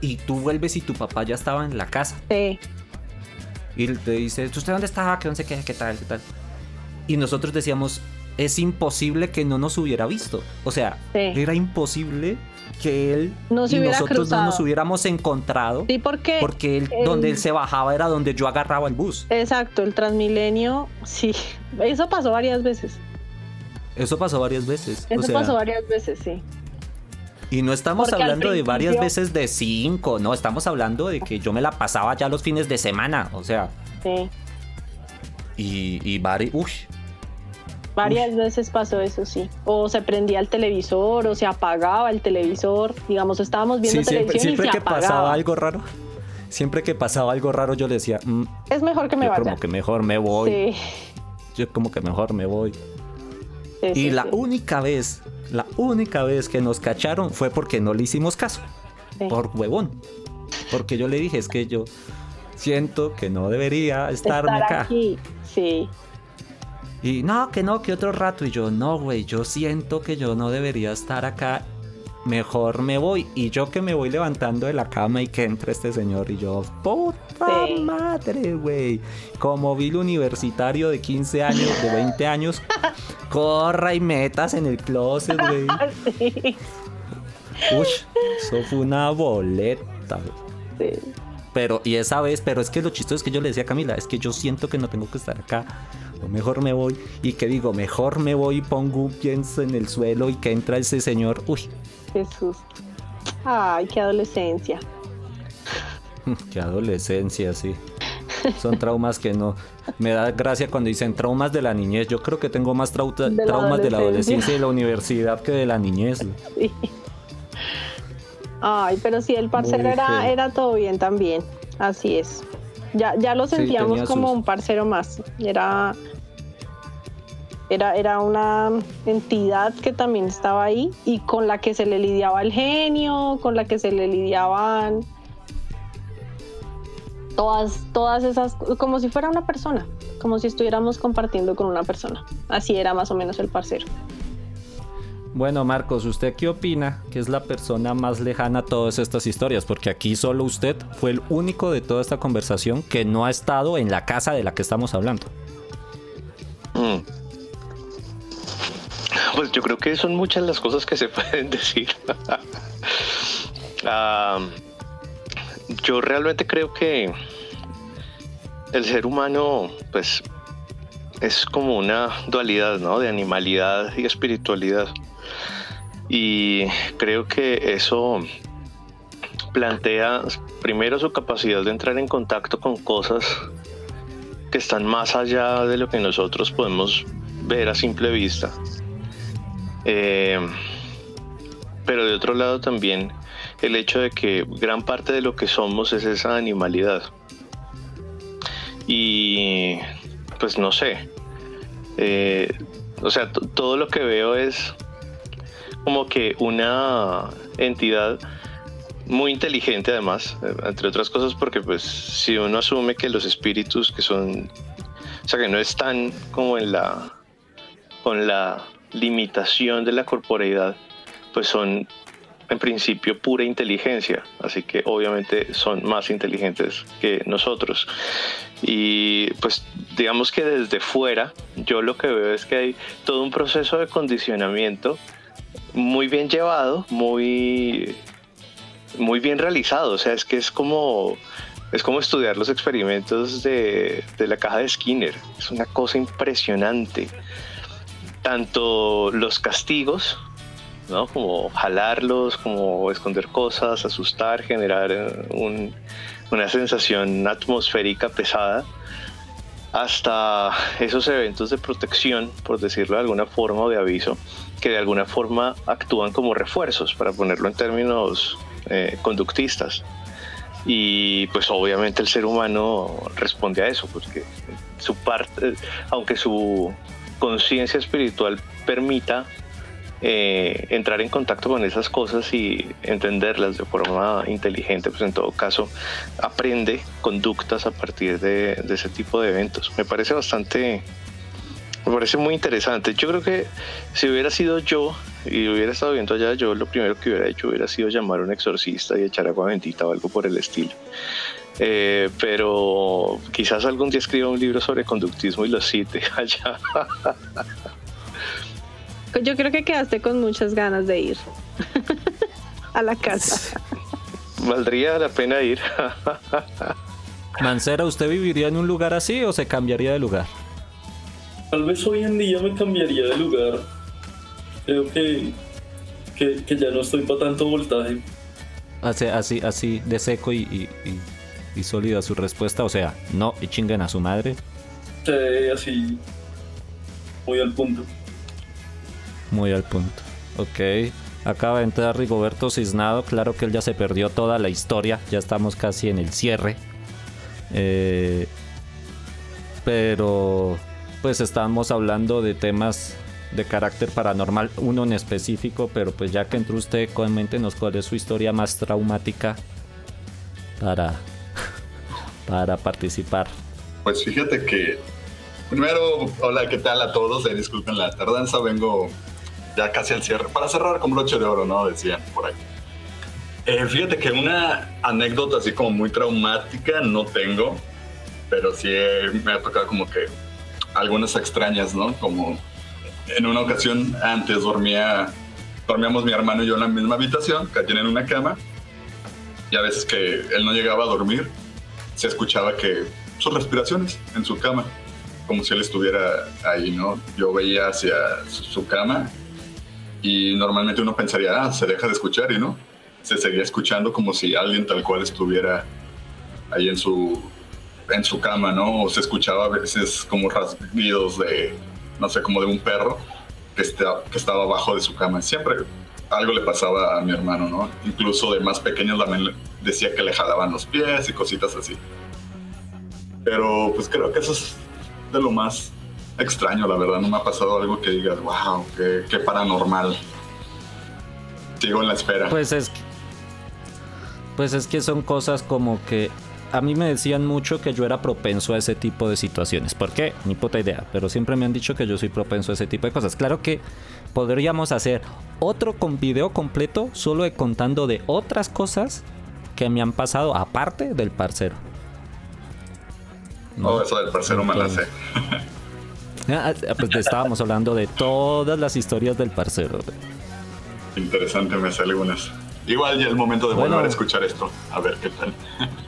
y tú vuelves y tu papá ya estaba en la casa. Sí, Y te dice, ¿usted dónde estaba? ¿Qué no sé qué? ¿Qué tal? ¿Qué tal? Y nosotros decíamos, es imposible que no nos hubiera visto. O sea, Sí. era imposible que él y nosotros cruzado. no nos hubiéramos encontrado. sí, porque... Porque él, el- donde él se bajaba era donde yo agarraba el bus. Exacto, el Transmilenio, sí, eso pasó varias veces. Eso pasó varias veces. Eso o sea, pasó varias veces, sí. Y no estamos Porque hablando de varias veces de cinco, no, estamos hablando de que yo me la pasaba ya los fines de semana, o sea, Sí. y, y vari, uy, Varias veces pasó eso, sí. O se prendía el televisor, o se apagaba el televisor. Digamos, estábamos viendo sí, televisión siempre y se que apagaba. pasaba algo raro, siempre que pasaba algo raro yo le decía, "Mm, Es mejor que me yo vaya. como que mejor me voy, Sí, yo como que mejor me voy. sí, Y la única vez, la única vez que nos cacharon fue porque no le hicimos caso, por huevón, porque yo le dije, es que yo siento que no debería estarme Estar acá. aquí, sí. Y no, que no, que otro rato. Y yo, no, güey, yo siento que yo no debería estar acá. Mejor me voy. Y yo que me voy levantando de la cama y que entre este señor. Y yo, puta Sí. madre, güey. Como vil universitario de 15 años, de 20 años. corra y metas en el closet, güey. Sí, Uy, eso fue una boleta, güey. sí. Pero, y esa vez, pero es que lo chistoso es que yo le decía a Camila, es que yo siento que no tengo que estar acá. O mejor me voy. Y que digo, mejor me voy y pongo un pienso en el suelo y que entra ese señor. Uy, Jesús. Ay, qué adolescencia. qué adolescencia, sí. Son traumas que no. Me da gracia cuando dicen traumas de la niñez. Yo creo que tengo más De traumas de la adolescencia. y de la universidad que de la niñez. Sí. Ay, pero sí, el parcero era, era todo bien también. Así es. Ya, ya lo sentíamos como sus- un parcero más. Era, era, era una entidad que también estaba ahí y con la que se le lidiaba el genio, con la que se le lidiaban todas, todas esas, como si fuera una persona, como si estuviéramos compartiendo con una persona. Así era más o menos el parcero. Bueno, Marcos, ¿usted qué opina? Que es la persona más lejana a todas estas historias, porque aquí solo usted fue el único de toda esta conversación que no ha estado en la casa de la que estamos hablando. Mm. Pues yo creo que son muchas las cosas que se pueden decir. Ah, yo realmente creo que el ser humano, pues, es como una dualidad, ¿no? De animalidad y espiritualidad. Y creo que eso plantea primero su capacidad de entrar en contacto con cosas que están más allá de lo que nosotros podemos ver a simple vista. Eh, pero de otro lado también el hecho de que gran parte de lo que somos es esa animalidad. Y pues no sé, eh, o sea, todo lo que veo es como que una entidad muy inteligente además, eh, entre otras cosas porque pues si uno asume que los espíritus que son, o sea, que no están como en la, con la limitación de la corporeidad, pues son en principio pura inteligencia, así que obviamente son más inteligentes que nosotros. Y pues digamos que desde fuera yo lo que veo es que hay todo un proceso de condicionamiento muy bien llevado, muy, muy bien realizado, o sea, es que es como... Es como estudiar los experimentos de, de la caja de Skinner. Es una cosa impresionante tanto los castigos, ¿no? Como jalarlos, como esconder cosas, asustar, generar eh, una sensación atmosférica pesada, hasta esos eventos de protección, por decirlo de alguna forma, o de aviso, que de alguna forma actúan como refuerzos, para ponerlo en términos eh, conductistas. Y pues obviamente el ser humano responde a eso, porque su parte, aunque su conciencia espiritual permita eh, entrar en contacto con esas cosas y entenderlas de forma inteligente, pues en todo caso aprende conductas a partir de, ese tipo de eventos. Me parece bastante, me parece muy interesante. Yo creo que si hubiera sido yo y hubiera estado viendo allá, yo lo primero que hubiera hecho hubiera sido llamar a un exorcista y echar agua bendita o algo por el estilo. Eh, pero quizás algún día escriba un libro sobre conductismo y lo cite allá. Yo creo que quedaste con muchas ganas de ir a la casa. Valdría la pena ir. Mancera, ¿usted viviría en un lugar así o se cambiaría de lugar? Tal vez hoy en día me cambiaría de lugar. Creo que, que, ya no estoy para tanto voltaje. Así, así, así de seco y y sólida su respuesta, o sea, no y chinguen a su madre. Sí, así. Muy al punto. Muy al punto. Ok. Acaba de entrar Rigoberto Cisnado. Claro que él ya se perdió toda la historia. Ya estamos casi en el cierre. Eh, pero pues estamos hablando de temas de carácter paranormal, uno en específico, pero pues ya que entró usted, coméntenos cuál es su historia más traumática para para participar? Pues fíjate que primero, hola, ¿qué tal a todos? Eh, disculpen la tardanza, vengo ya casi al cierre, para cerrar con broche de oro, ¿no? Decían por ahí. Eh, fíjate que una anécdota así como muy traumática no tengo, pero sí me ha tocado como que algunas extrañas, ¿no? Como en una ocasión antes dormía, dormíamos mi hermano y yo en la misma habitación, que tienen una cama, y a veces que él no llegaba a dormir, se escuchaba que sus respiraciones en su cama, como si él estuviera ahí, ¿no? Yo veía hacia su cama y normalmente uno pensaría, ah, se deja de escuchar y no, se seguía escuchando como si alguien tal cual estuviera ahí en su, en su cama, ¿no? O se escuchaba a veces como rasguidos de, no sé, como de un perro que, está, que estaba abajo de su cama. Siempre algo le pasaba a mi hermano, ¿no? Incluso de más pequeño también decía que le jalaban los pies y cositas así. Pero pues creo que eso es de lo más extraño, la verdad. No me ha pasado algo que digas, wow, qué, paranormal. Sigo en la espera. Pues es, pues es que son cosas como que a mí me decían mucho que yo era propenso a ese tipo de situaciones. ¿Por qué? Ni puta idea. Pero siempre me han dicho que yo soy propenso a ese tipo de cosas. Claro que podríamos hacer otro con video completo solo de contando de otras cosas que me han pasado aparte del parcero. No, eso del parcero me la sé. Ah, ah, pues estábamos hablando de todas las historias del parcero. Interesante, me sale unas. Igual ya el momento de volver a escuchar esto. A ver qué tal.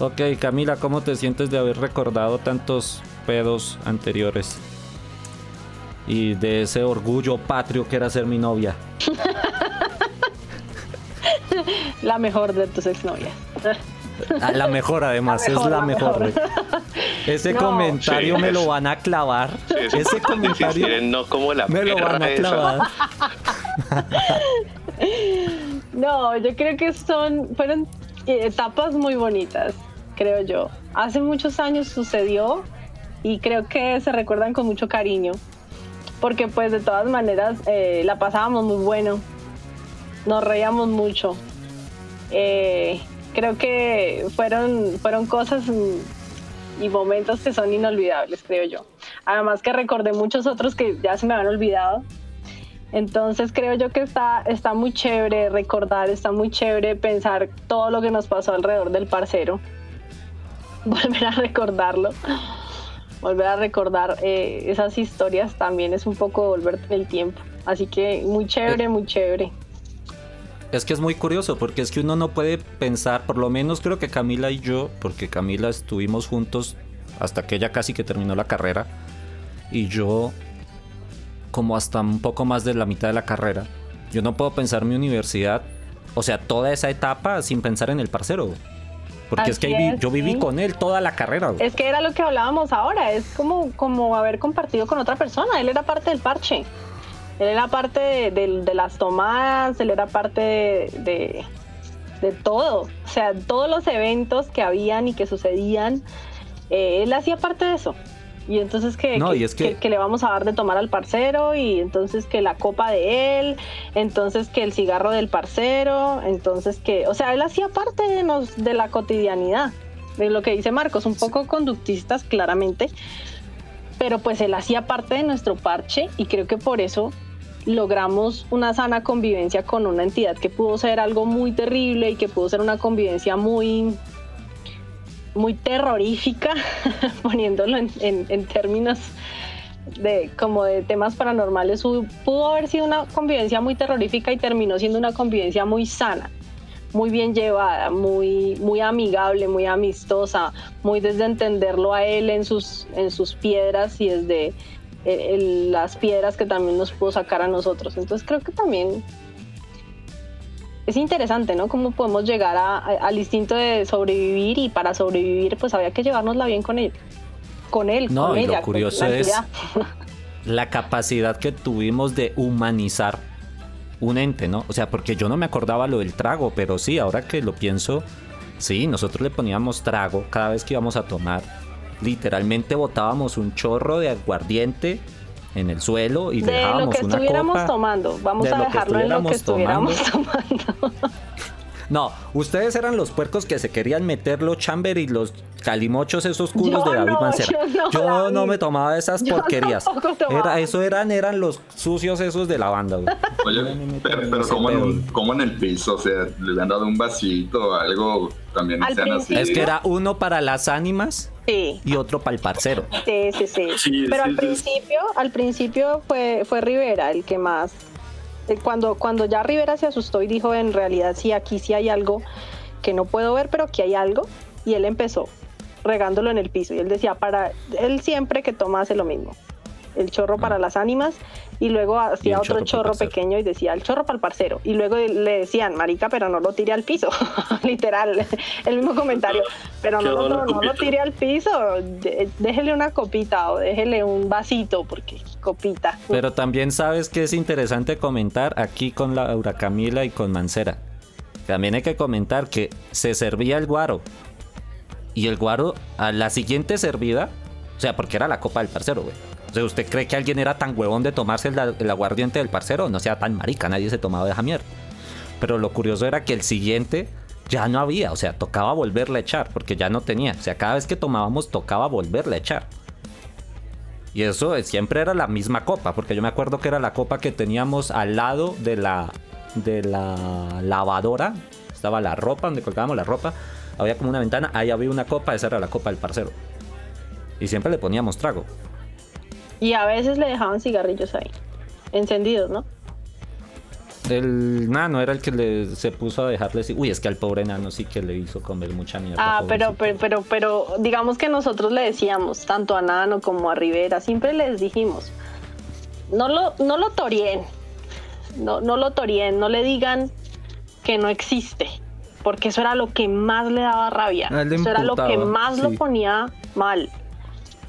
ok, Camila, ¿cómo te sientes de haber recordado tantos pedos anteriores? Y de ese orgullo patrio que era ser mi novia. La mejor de tus exnovias. Ah, la mejor además, es la, mejor. Ese comentario me lo van a clavar. Ese comentario no como la me lo van a clavar. no, yo creo que son fueron etapas muy bonitas, creo yo. Hace muchos años sucedió y creo que se recuerdan con mucho cariño, porque pues de todas maneras eh, la pasábamos muy bueno, nos reíamos mucho. Eh, creo que fueron, fueron cosas y momentos que son inolvidables, creo yo. Además que recordé muchos otros que ya se me habían olvidado. Entonces creo yo que está, está muy chévere recordar, está muy chévere pensar todo lo que nos pasó alrededor del parcero. Volver a recordarlo, volver a recordar eh, esas historias también es un poco volver el tiempo. Así que muy chévere, muy chévere. Es que es muy curioso porque es que uno no puede pensar, por lo menos creo que Camila y yo, porque Camila estuvimos juntos hasta que ella casi que terminó la carrera y yo como hasta un poco más de la mitad de la carrera. Yo no puedo pensar mi universidad, o sea, toda esa etapa sin pensar en el parcero. Porque es que yo viví con él toda la carrera. Es que era lo que hablábamos ahora, es como, como haber compartido con otra persona, él era parte del parche. Él era parte de, las tomadas, él era parte de, todo. O sea, todos los eventos que habían y que sucedían, eh, él hacía parte de eso. Y entonces que, que, le vamos a dar de tomar al parcero y entonces que la copa de él, entonces que el cigarro del parcero, entonces que, o sea, él hacía parte de, nos, de la cotidianidad, de lo que dice Marcos, un poco conductistas claramente, pero pues él hacía parte de nuestro parche y creo que por eso logramos una sana convivencia con una entidad que pudo ser algo muy terrible y que pudo ser una convivencia muy muy terrorífica, poniéndolo en, términos de como de temas paranormales, pudo haber sido una convivencia muy terrorífica y terminó siendo una convivencia muy sana, muy bien llevada, muy, muy amigable, muy amistosa, muy desde entenderlo a él en sus, en sus piedras y desde las piedras que también nos pudo sacar a nosotros. Entonces creo que también es interesante, ¿no? Cómo podemos llegar al instinto de sobrevivir y para sobrevivir pues había que llevárnosla bien con él. Con él, no, con y Lo curioso es la capacidad que tuvimos de humanizar un ente, ¿no? O sea, porque yo no me acordaba lo del trago, pero sí, ahora que lo pienso, sí, nosotros le poníamos trago cada vez que íbamos a tomar literalmente botábamos un chorro de aguardiente en el suelo y de dejábamos lo que estuviéramos tomando. Vamos a dejarlo en lo que estuviéramos tomando. No, ustedes eran los puercos que se querían meter los chamber y los calimochos esos culos de David Mancera. Yo, no, me tomaba esas porquerías. Era, eso eran, eran los sucios esos de la banda. Oye, pero, como, en, el piso, o sea, le han dado un vasito o algo también sean así. Es que era uno para las ánimas y otro para el parcero. Sí, sí, sí. pero al principio, al principio fue, fue Rivera el que más cuando, cuando ya Rivera se asustó y dijo en realidad sí, aquí sí hay algo que no puedo ver, pero aquí hay algo, y él empezó regándolo en el piso. Y él decía, para él siempre que toma hace lo mismo. El chorro para las ánimas y luego hacía otro chorro, pequeño y decía el chorro para el parcero. Y luego le decían, marica, pero no lo tire al piso. Literal, el mismo comentario. Pero no, no, no, lo tire al piso. Déjele una copita o déjele un vasito porque copita. Pero también sabes que es interesante comentar aquí con Laura Camila y con Mancera. También hay que comentar que se servía el guaro. Y el guaro a la siguiente servida, o sea, porque era la copa del parcero, güey. O sea, ¿usted cree que alguien era tan huevón de tomarse el, aguardiente del parcero? No sea tan marica, nadie se tomaba de esa mierda. Pero lo curioso era que el siguiente ya no había, o sea, tocaba volverle a echar, porque ya no tenía. O sea, cada vez que tomábamos tocaba volverle a echar. Y eso siempre era la misma copa, porque yo me acuerdo que era la copa que teníamos al lado de la, de la lavadora. Estaba la ropa, donde colgábamos la ropa. Había como una ventana, ahí había una copa, esa era la copa del parcero. Y siempre le poníamos trago. Y a veces le dejaban cigarrillos ahí, encendidos, ¿no? El nano era el que le, se puso a dejarle. Uy, es que al pobre nano sí que le hizo comer mucha mierda. Ah, pero, pero, pero, pero, digamos que nosotros le decíamos, tanto a Nano como a Rivera, siempre les dijimos, no lo, no lo torien, no, no lo torien, no le digan que no existe, porque eso era lo que más le daba rabia, eso era lo que más lo ponía mal,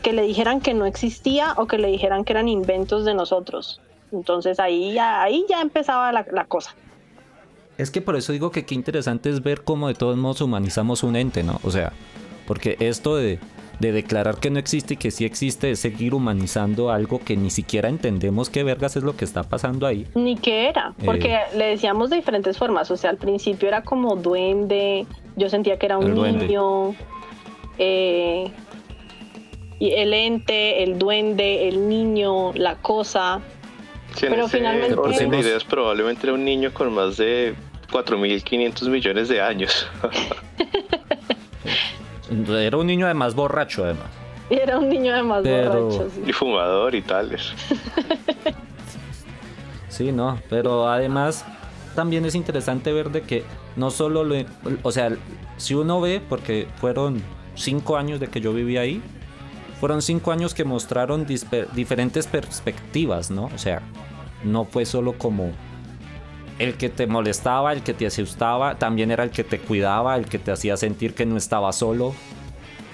que le dijeran que no existía o que le dijeran que eran inventos de nosotros. Entonces ahí ya, ahí ya empezaba la, cosa. Es que por eso digo que qué interesante es ver cómo de todos modos humanizamos un ente, ¿no? O sea, porque esto de, declarar que no existe y que sí existe es seguir humanizando algo que ni siquiera entendemos qué vergas es lo que está pasando ahí. Ni qué era, porque eh. le decíamos de diferentes formas. O sea, al principio era como duende, yo sentía que era un niño. Eh, y el ente, el duende, el niño, la cosa pero finalmente orden de ideas probablemente era un niño con más de 4.500 millones de años. era un niño además borracho además. Era un niño además borracho. Y fumador y tales. sí, no, pero además también es interesante ver de que no solo lo, o sea, si uno ve, porque fueron cinco años de que yo viví ahí, fueron cinco años que mostraron diferentes perspectivas, ¿no? O sea, no fue solo como el que te molestaba, el que te asustaba, también era el que te cuidaba, el que te hacía sentir que no estaba solo,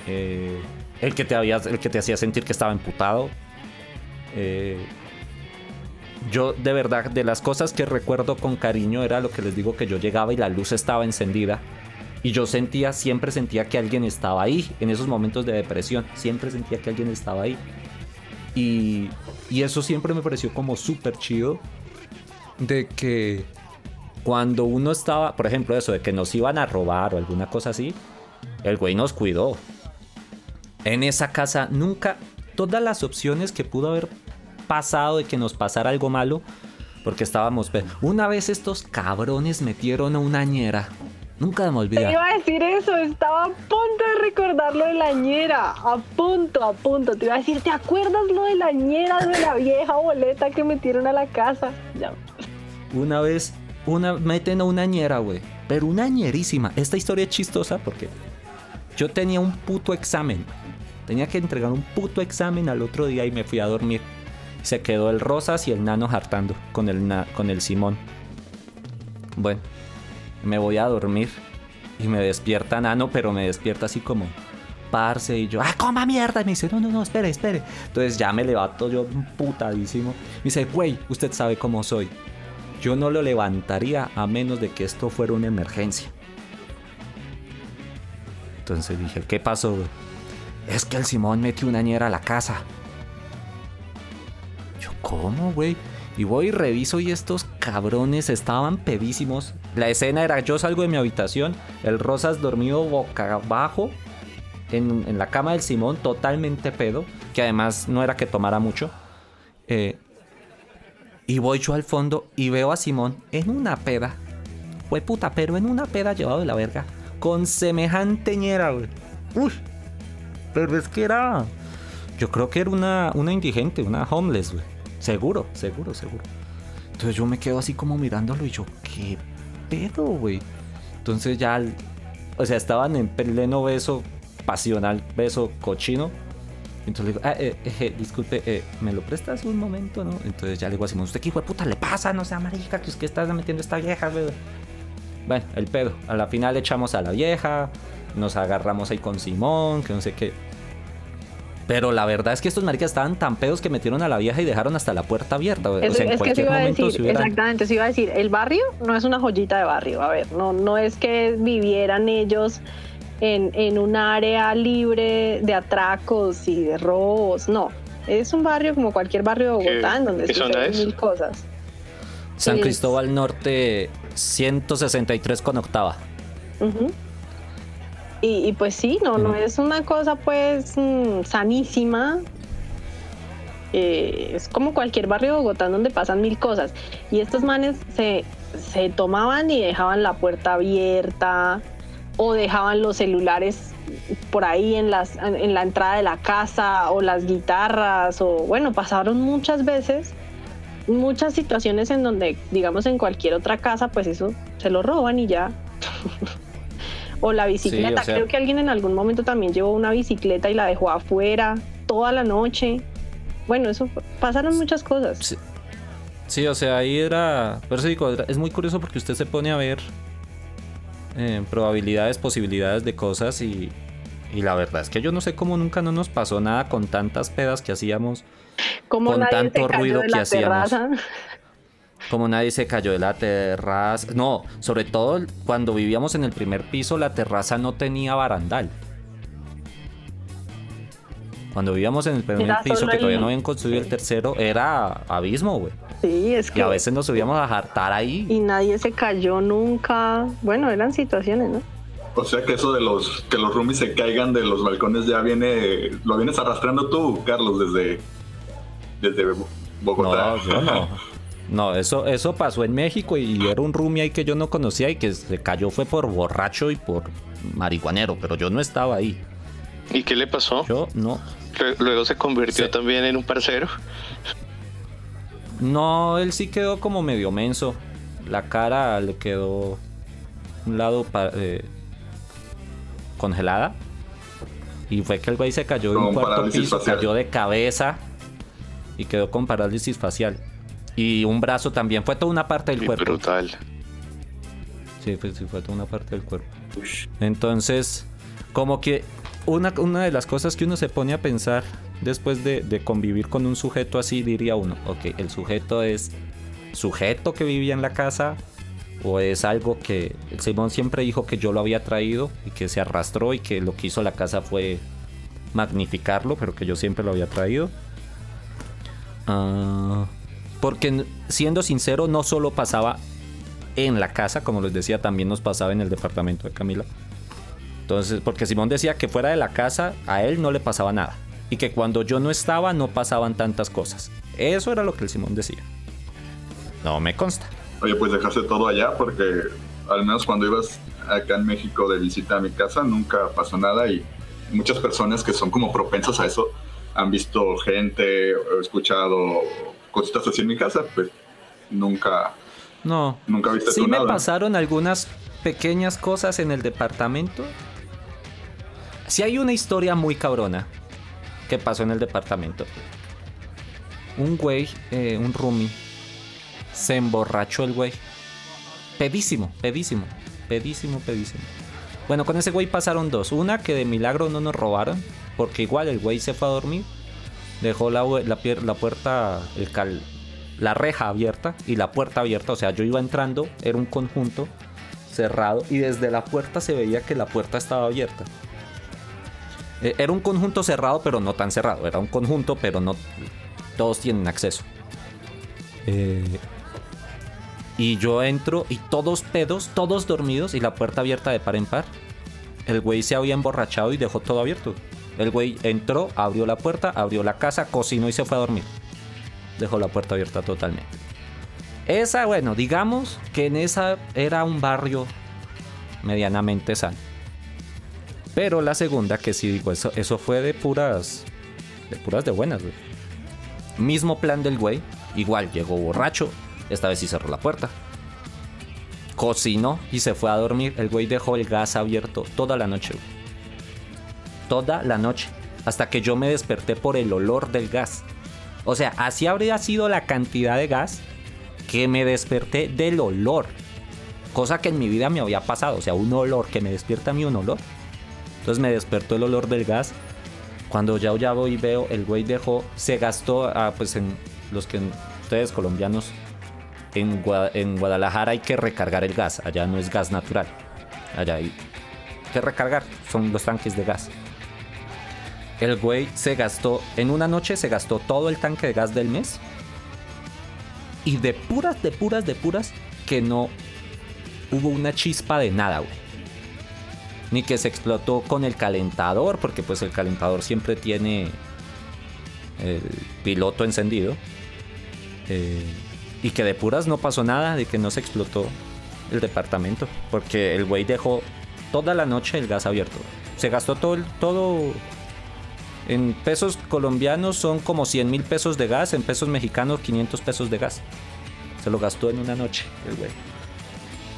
eh, el, que te había, el que te hacía sentir que estaba emputado. Eh, yo de verdad, de las cosas que recuerdo con cariño era lo que les digo que yo llegaba y la luz estaba encendida y yo sentía, siempre sentía que alguien estaba ahí, en esos momentos de depresión, siempre sentía que alguien estaba ahí. Y, y eso siempre me pareció como súper chido, de que cuando uno estaba, por ejemplo, eso de que nos iban a robar o alguna cosa así, el güey nos cuidó. En esa casa nunca, todas las opciones que pudo haber pasado de que nos pasara algo malo, porque estábamos... Una vez estos cabrones metieron a una ñera Nunca me olvidé. Te iba a decir eso, estaba a punto de recordar lo de la ñera. A punto, a punto. Te iba a decir, ¿te acuerdas lo de la ñera de la vieja boleta que metieron a la casa? Ya. Una vez, una, meten a una ñera, güey. Pero una ñerísima. Esta historia es chistosa porque yo tenía un puto examen. Tenía que entregar un puto examen al otro día y me fui a dormir. Se quedó el Rosas y el Nano hartando con el, con el Simón. Bueno, me voy a dormir. Y me despierta Nano, pero me despierta así como, parce, y yo, ¡ah, coma mierda! Y me dice, no, no, no, espere, espere. Entonces ya me levanto yo putadísimo. Me dice, güey, usted sabe cómo soy. Yo no lo levantaría a menos de que esto fuera una emergencia. Entonces dije, ¿qué pasó, Es que el Simón metió una ñera a la casa. Yo, ¿cómo, güey? Y voy y reviso y estos cabrones estaban pedísimos. La escena era yo salgo de mi habitación, el Rosas dormido boca abajo en, la cama del Simón, totalmente pedo, que además no era que tomara mucho. Eh, y voy yo al fondo y veo a Simón en una peda. Fue puta, pero en una peda llevado de la verga. Con semejante ñera, güey. Uy. Pero es que era. Yo creo que era una, una indigente, una homeless, güey. Seguro, seguro, seguro. Entonces yo me quedo así como mirándolo y yo, ¿qué pedo, güey? Entonces ya, o sea, estaban en pleno beso pasional, beso cochino. Entonces le digo, ah, eh, eh, disculpe, eh, ¿me lo prestas un momento, no? Entonces ya le digo a Simón, ¿usted qué hijo de puta le pasa? No sea marica, que es que estás metiendo esta vieja, güey. Bueno, el pedo. A la final echamos a la vieja, nos agarramos ahí con Simón, que no sé qué. Pero la verdad es que estos maricas estaban tan pedos que metieron a la vieja y dejaron hasta la puerta abierta. o sea, en cualquier momento decir, Exactamente, se iba a decir, el barrio no es una joyita de barrio. A ver, no, no es que vivieran ellos en, en un área libre de atracos y de robos. No, es un barrio como cualquier barrio de Bogotá, en donde suceden mil cosas. San Cristóbal Norte 163 con octava. Ujú. Y, y pues sí, no, no es una cosa pues mm, sanísima. Eh, es como cualquier barrio de Bogotá donde pasan mil cosas. Y estos manes se, se tomaban y dejaban la puerta abierta o dejaban los celulares por ahí en, las, en la entrada de la casa o las guitarras o bueno, pasaron muchas veces muchas situaciones en donde digamos en cualquier otra casa pues eso se lo roban y ya o la bicicleta sea- creo que alguien en algún momento también llevó una bicicleta y la dejó afuera toda la noche bueno eso pasaron muchas cosas Sí. Sí, o sea, ahí era. Digo, era- es muy curioso porque usted se pone a ver eh, probabilidades, posibilidades de cosas y, y la verdad es que yo no sé cómo nunca no nos pasó nada con tantas pedas que hacíamos, como con tanto ruido que hacíamos. terraza. Como nadie se cayó de la terraza. No, sobre todo cuando vivíamos en el primer piso, la terraza no tenía barandal. Cuando vivíamos en el primer Era piso, que todavía no habían construido el tercero, era abismo, güey. sí es Y que a veces nos subíamos a jartar ahí. y nadie se cayó nunca bueno eran situaciones no O sea que eso de los que los roomies se caigan de los balcones ya viene, lo vienes arrastrando tú, Carlos, desde, desde Bogotá. No, yo no. No, eso, eso pasó en México y era un roomie ahí que yo no conocía y que se cayó fue por borracho y por marihuanero, pero yo no estaba ahí. ¿Y qué le pasó? Yo no. Lue- Luego se convirtió Sí. también en un parcero. No, él sí quedó como medio menso. La cara le quedó un lado eh, congelada. Y fue que el güey se cayó de un cuarto piso, facial. cayó de cabeza y quedó con parálisis facial. Y un brazo también, fue toda una parte del cuerpo. brutal. Sí, fue, sí, fue toda una parte del cuerpo. Entonces, como que una, una de las cosas que uno se pone a pensar después de, de convivir con un sujeto así, diría uno, ok, el sujeto es sujeto que vivía en la casa o es algo que Simón siempre dijo que yo lo había traído y que se arrastró y que lo que hizo la casa fue magnificarlo, pero que yo siempre lo había traído. Ah, porque siendo sincero, no solo pasaba en la casa, como les decía, también nos pasaba en el departamento de Camila. Entonces, porque Simón decía que fuera de la casa a él no le pasaba nada. Y que cuando yo no estaba no pasaban tantas cosas. Eso era lo que el Simón decía. No me consta. Oye, pues dejaste todo allá porque al menos cuando ibas acá en México de visita a mi casa nunca pasó nada y muchas personas que son como propensas a eso han visto gente escuchado cositas así en mi casa, pues nunca, No. nunca viste Sí tú me nada. pasaron algunas pequeñas cosas en el departamento. Sí hay una historia muy cabrona que pasó en el departamento. Un güey, eh, un roomie, se emborrachó el güey. Pedísimo, pedísimo, pedísimo, pedísimo. Bueno, con ese güey pasaron dos. Una que de milagro no nos robaron, porque igual el güey se fue a dormir, dejó la, la, puerta, el cal- la reja abierta y la puerta abierta. O sea, yo iba entrando, era un conjunto cerrado y desde la puerta se veía que la puerta estaba abierta. Eh, Era un conjunto cerrado, pero no tan cerrado. Era un conjunto, pero no todos tienen acceso. Eh, y yo entro y todos pedos, todos dormidos y la puerta abierta de par en par. El güey se había emborrachado y dejó todo abierto. El güey entró, abrió la puerta, abrió la casa, cocinó y se fue a dormir. Dejó la puerta abierta totalmente. Esa, bueno, digamos que en esa era un barrio medianamente sano. Pero la segunda, que sí digo, eso, eso fue de puras. De puras de buenas, güey. Mismo plan del güey. Igual llegó borracho. Esta vez sí cerró la puerta. Cocinó y se fue a dormir. El güey dejó el gas abierto toda la noche, güey. Toda la noche. Hasta que yo me desperté por el olor del gas. O sea, así habría sido la cantidad de gas que me desperté del olor. Cosa que en mi vida me había pasado. O sea, un olor que me despierta a mí un olor. Entonces me despertó el olor del gas. Cuando ya, ya voy y veo, el güey dejó, se gastó, ah, pues en los que ustedes colombianos, en, en Guadalajara hay que recargar el gas. Allá no es gas natural. Allá hay que recargar. Son los tanques de gas. El güey se gastó, en una noche se gastó todo el tanque de gas del mes. Y de puras, de puras, de puras, que no hubo una chispa de nada, güey. ni que se explotó con el calentador, porque pues el calentador siempre tiene el piloto encendido. Eh, y que de puras no pasó nada, de que no se explotó el departamento, porque el güey dejó toda la noche el gas abierto. Se gastó todo, todo en pesos colombianos son como 100 mil pesos de gas, en pesos mexicanos 500 pesos de gas. Se lo gastó en una noche el güey.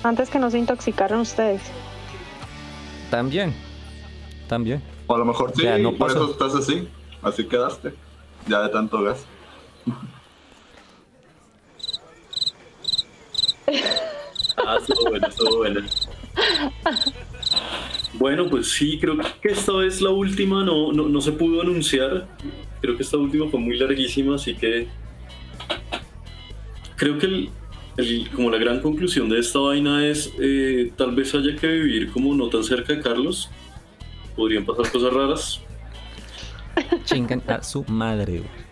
Antes que no se intoxicaron ustedes. También, también. O a lo mejor sí, Ya, no por pasó. eso estás así, así quedaste, ya de tanto gas. Ah, estuvo bueno, estuvo bueno. Bueno, pues sí, creo que esta vez la última no, no, no se pudo anunciar. Creo que esta última fue muy larguísima, así que creo que el, el- como la gran conclusión de esta vaina es eh, tal vez haya que vivir como no tan cerca de Carlos. Podrían pasar cosas raras. Chingan a su madre, güey.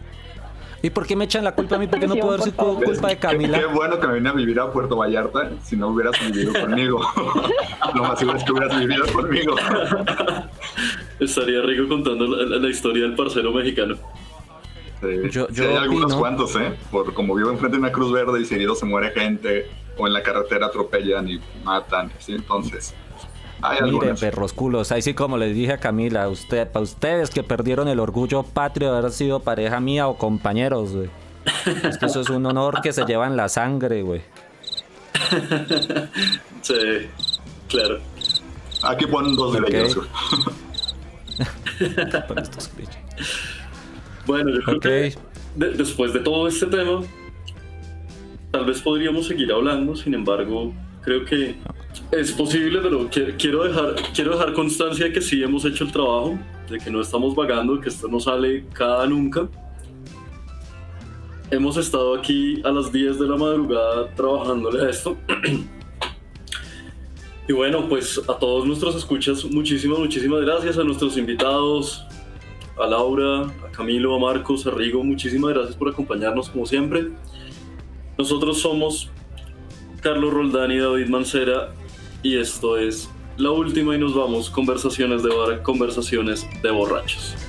¿Y por qué me echan la culpa a mí? ¿Por qué no puedo haber sido culpa de Camila? Qué, bueno que me vine a vivir a Puerto Vallarta si no hubieras vivido conmigo. Lo más seguro es que hubieras vivido conmigo. Estaría rico contando la, la- la historia del parcero mexicano. Sí, Yo- sí yo hay algunos opino- cuantos, ¿eh? Por como vivo enfrente de una cruz verde y seguido se muere gente, o en la carretera atropellan y matan, ¿sí? Entonces, Miren, perros culos, ahí sí como les dije a Camila, usted, para ustedes que perdieron el orgullo patrio de haber sido pareja mía o compañeros, güey. Es que eso es un honor que se lleva en la sangre, güey. Sí, claro. Aquí ponen dos de Ok. ellos. Bueno, yo creo que de- después de todo este tema, tal vez podríamos seguir hablando, sin embargo, creo que es posible, pero qui- quiero dejar, quiero dejar constancia de que sí hemos hecho el trabajo, de que no estamos vagando, que esto no sale cada nunca. Hemos estado aquí a las 10 de la madrugada trabajándole a esto. Y bueno, pues a todos nuestros escuchas, muchísimas, muchísimas gracias a nuestros invitados, a Laura, a Camilo, a Marcos, a Rigo, muchísimas gracias por acompañarnos como siempre. Nosotros somos Carlos Roldán y David Mancera y esto es La Última y nos vamos, conversaciones de bar, conversaciones de borrachos.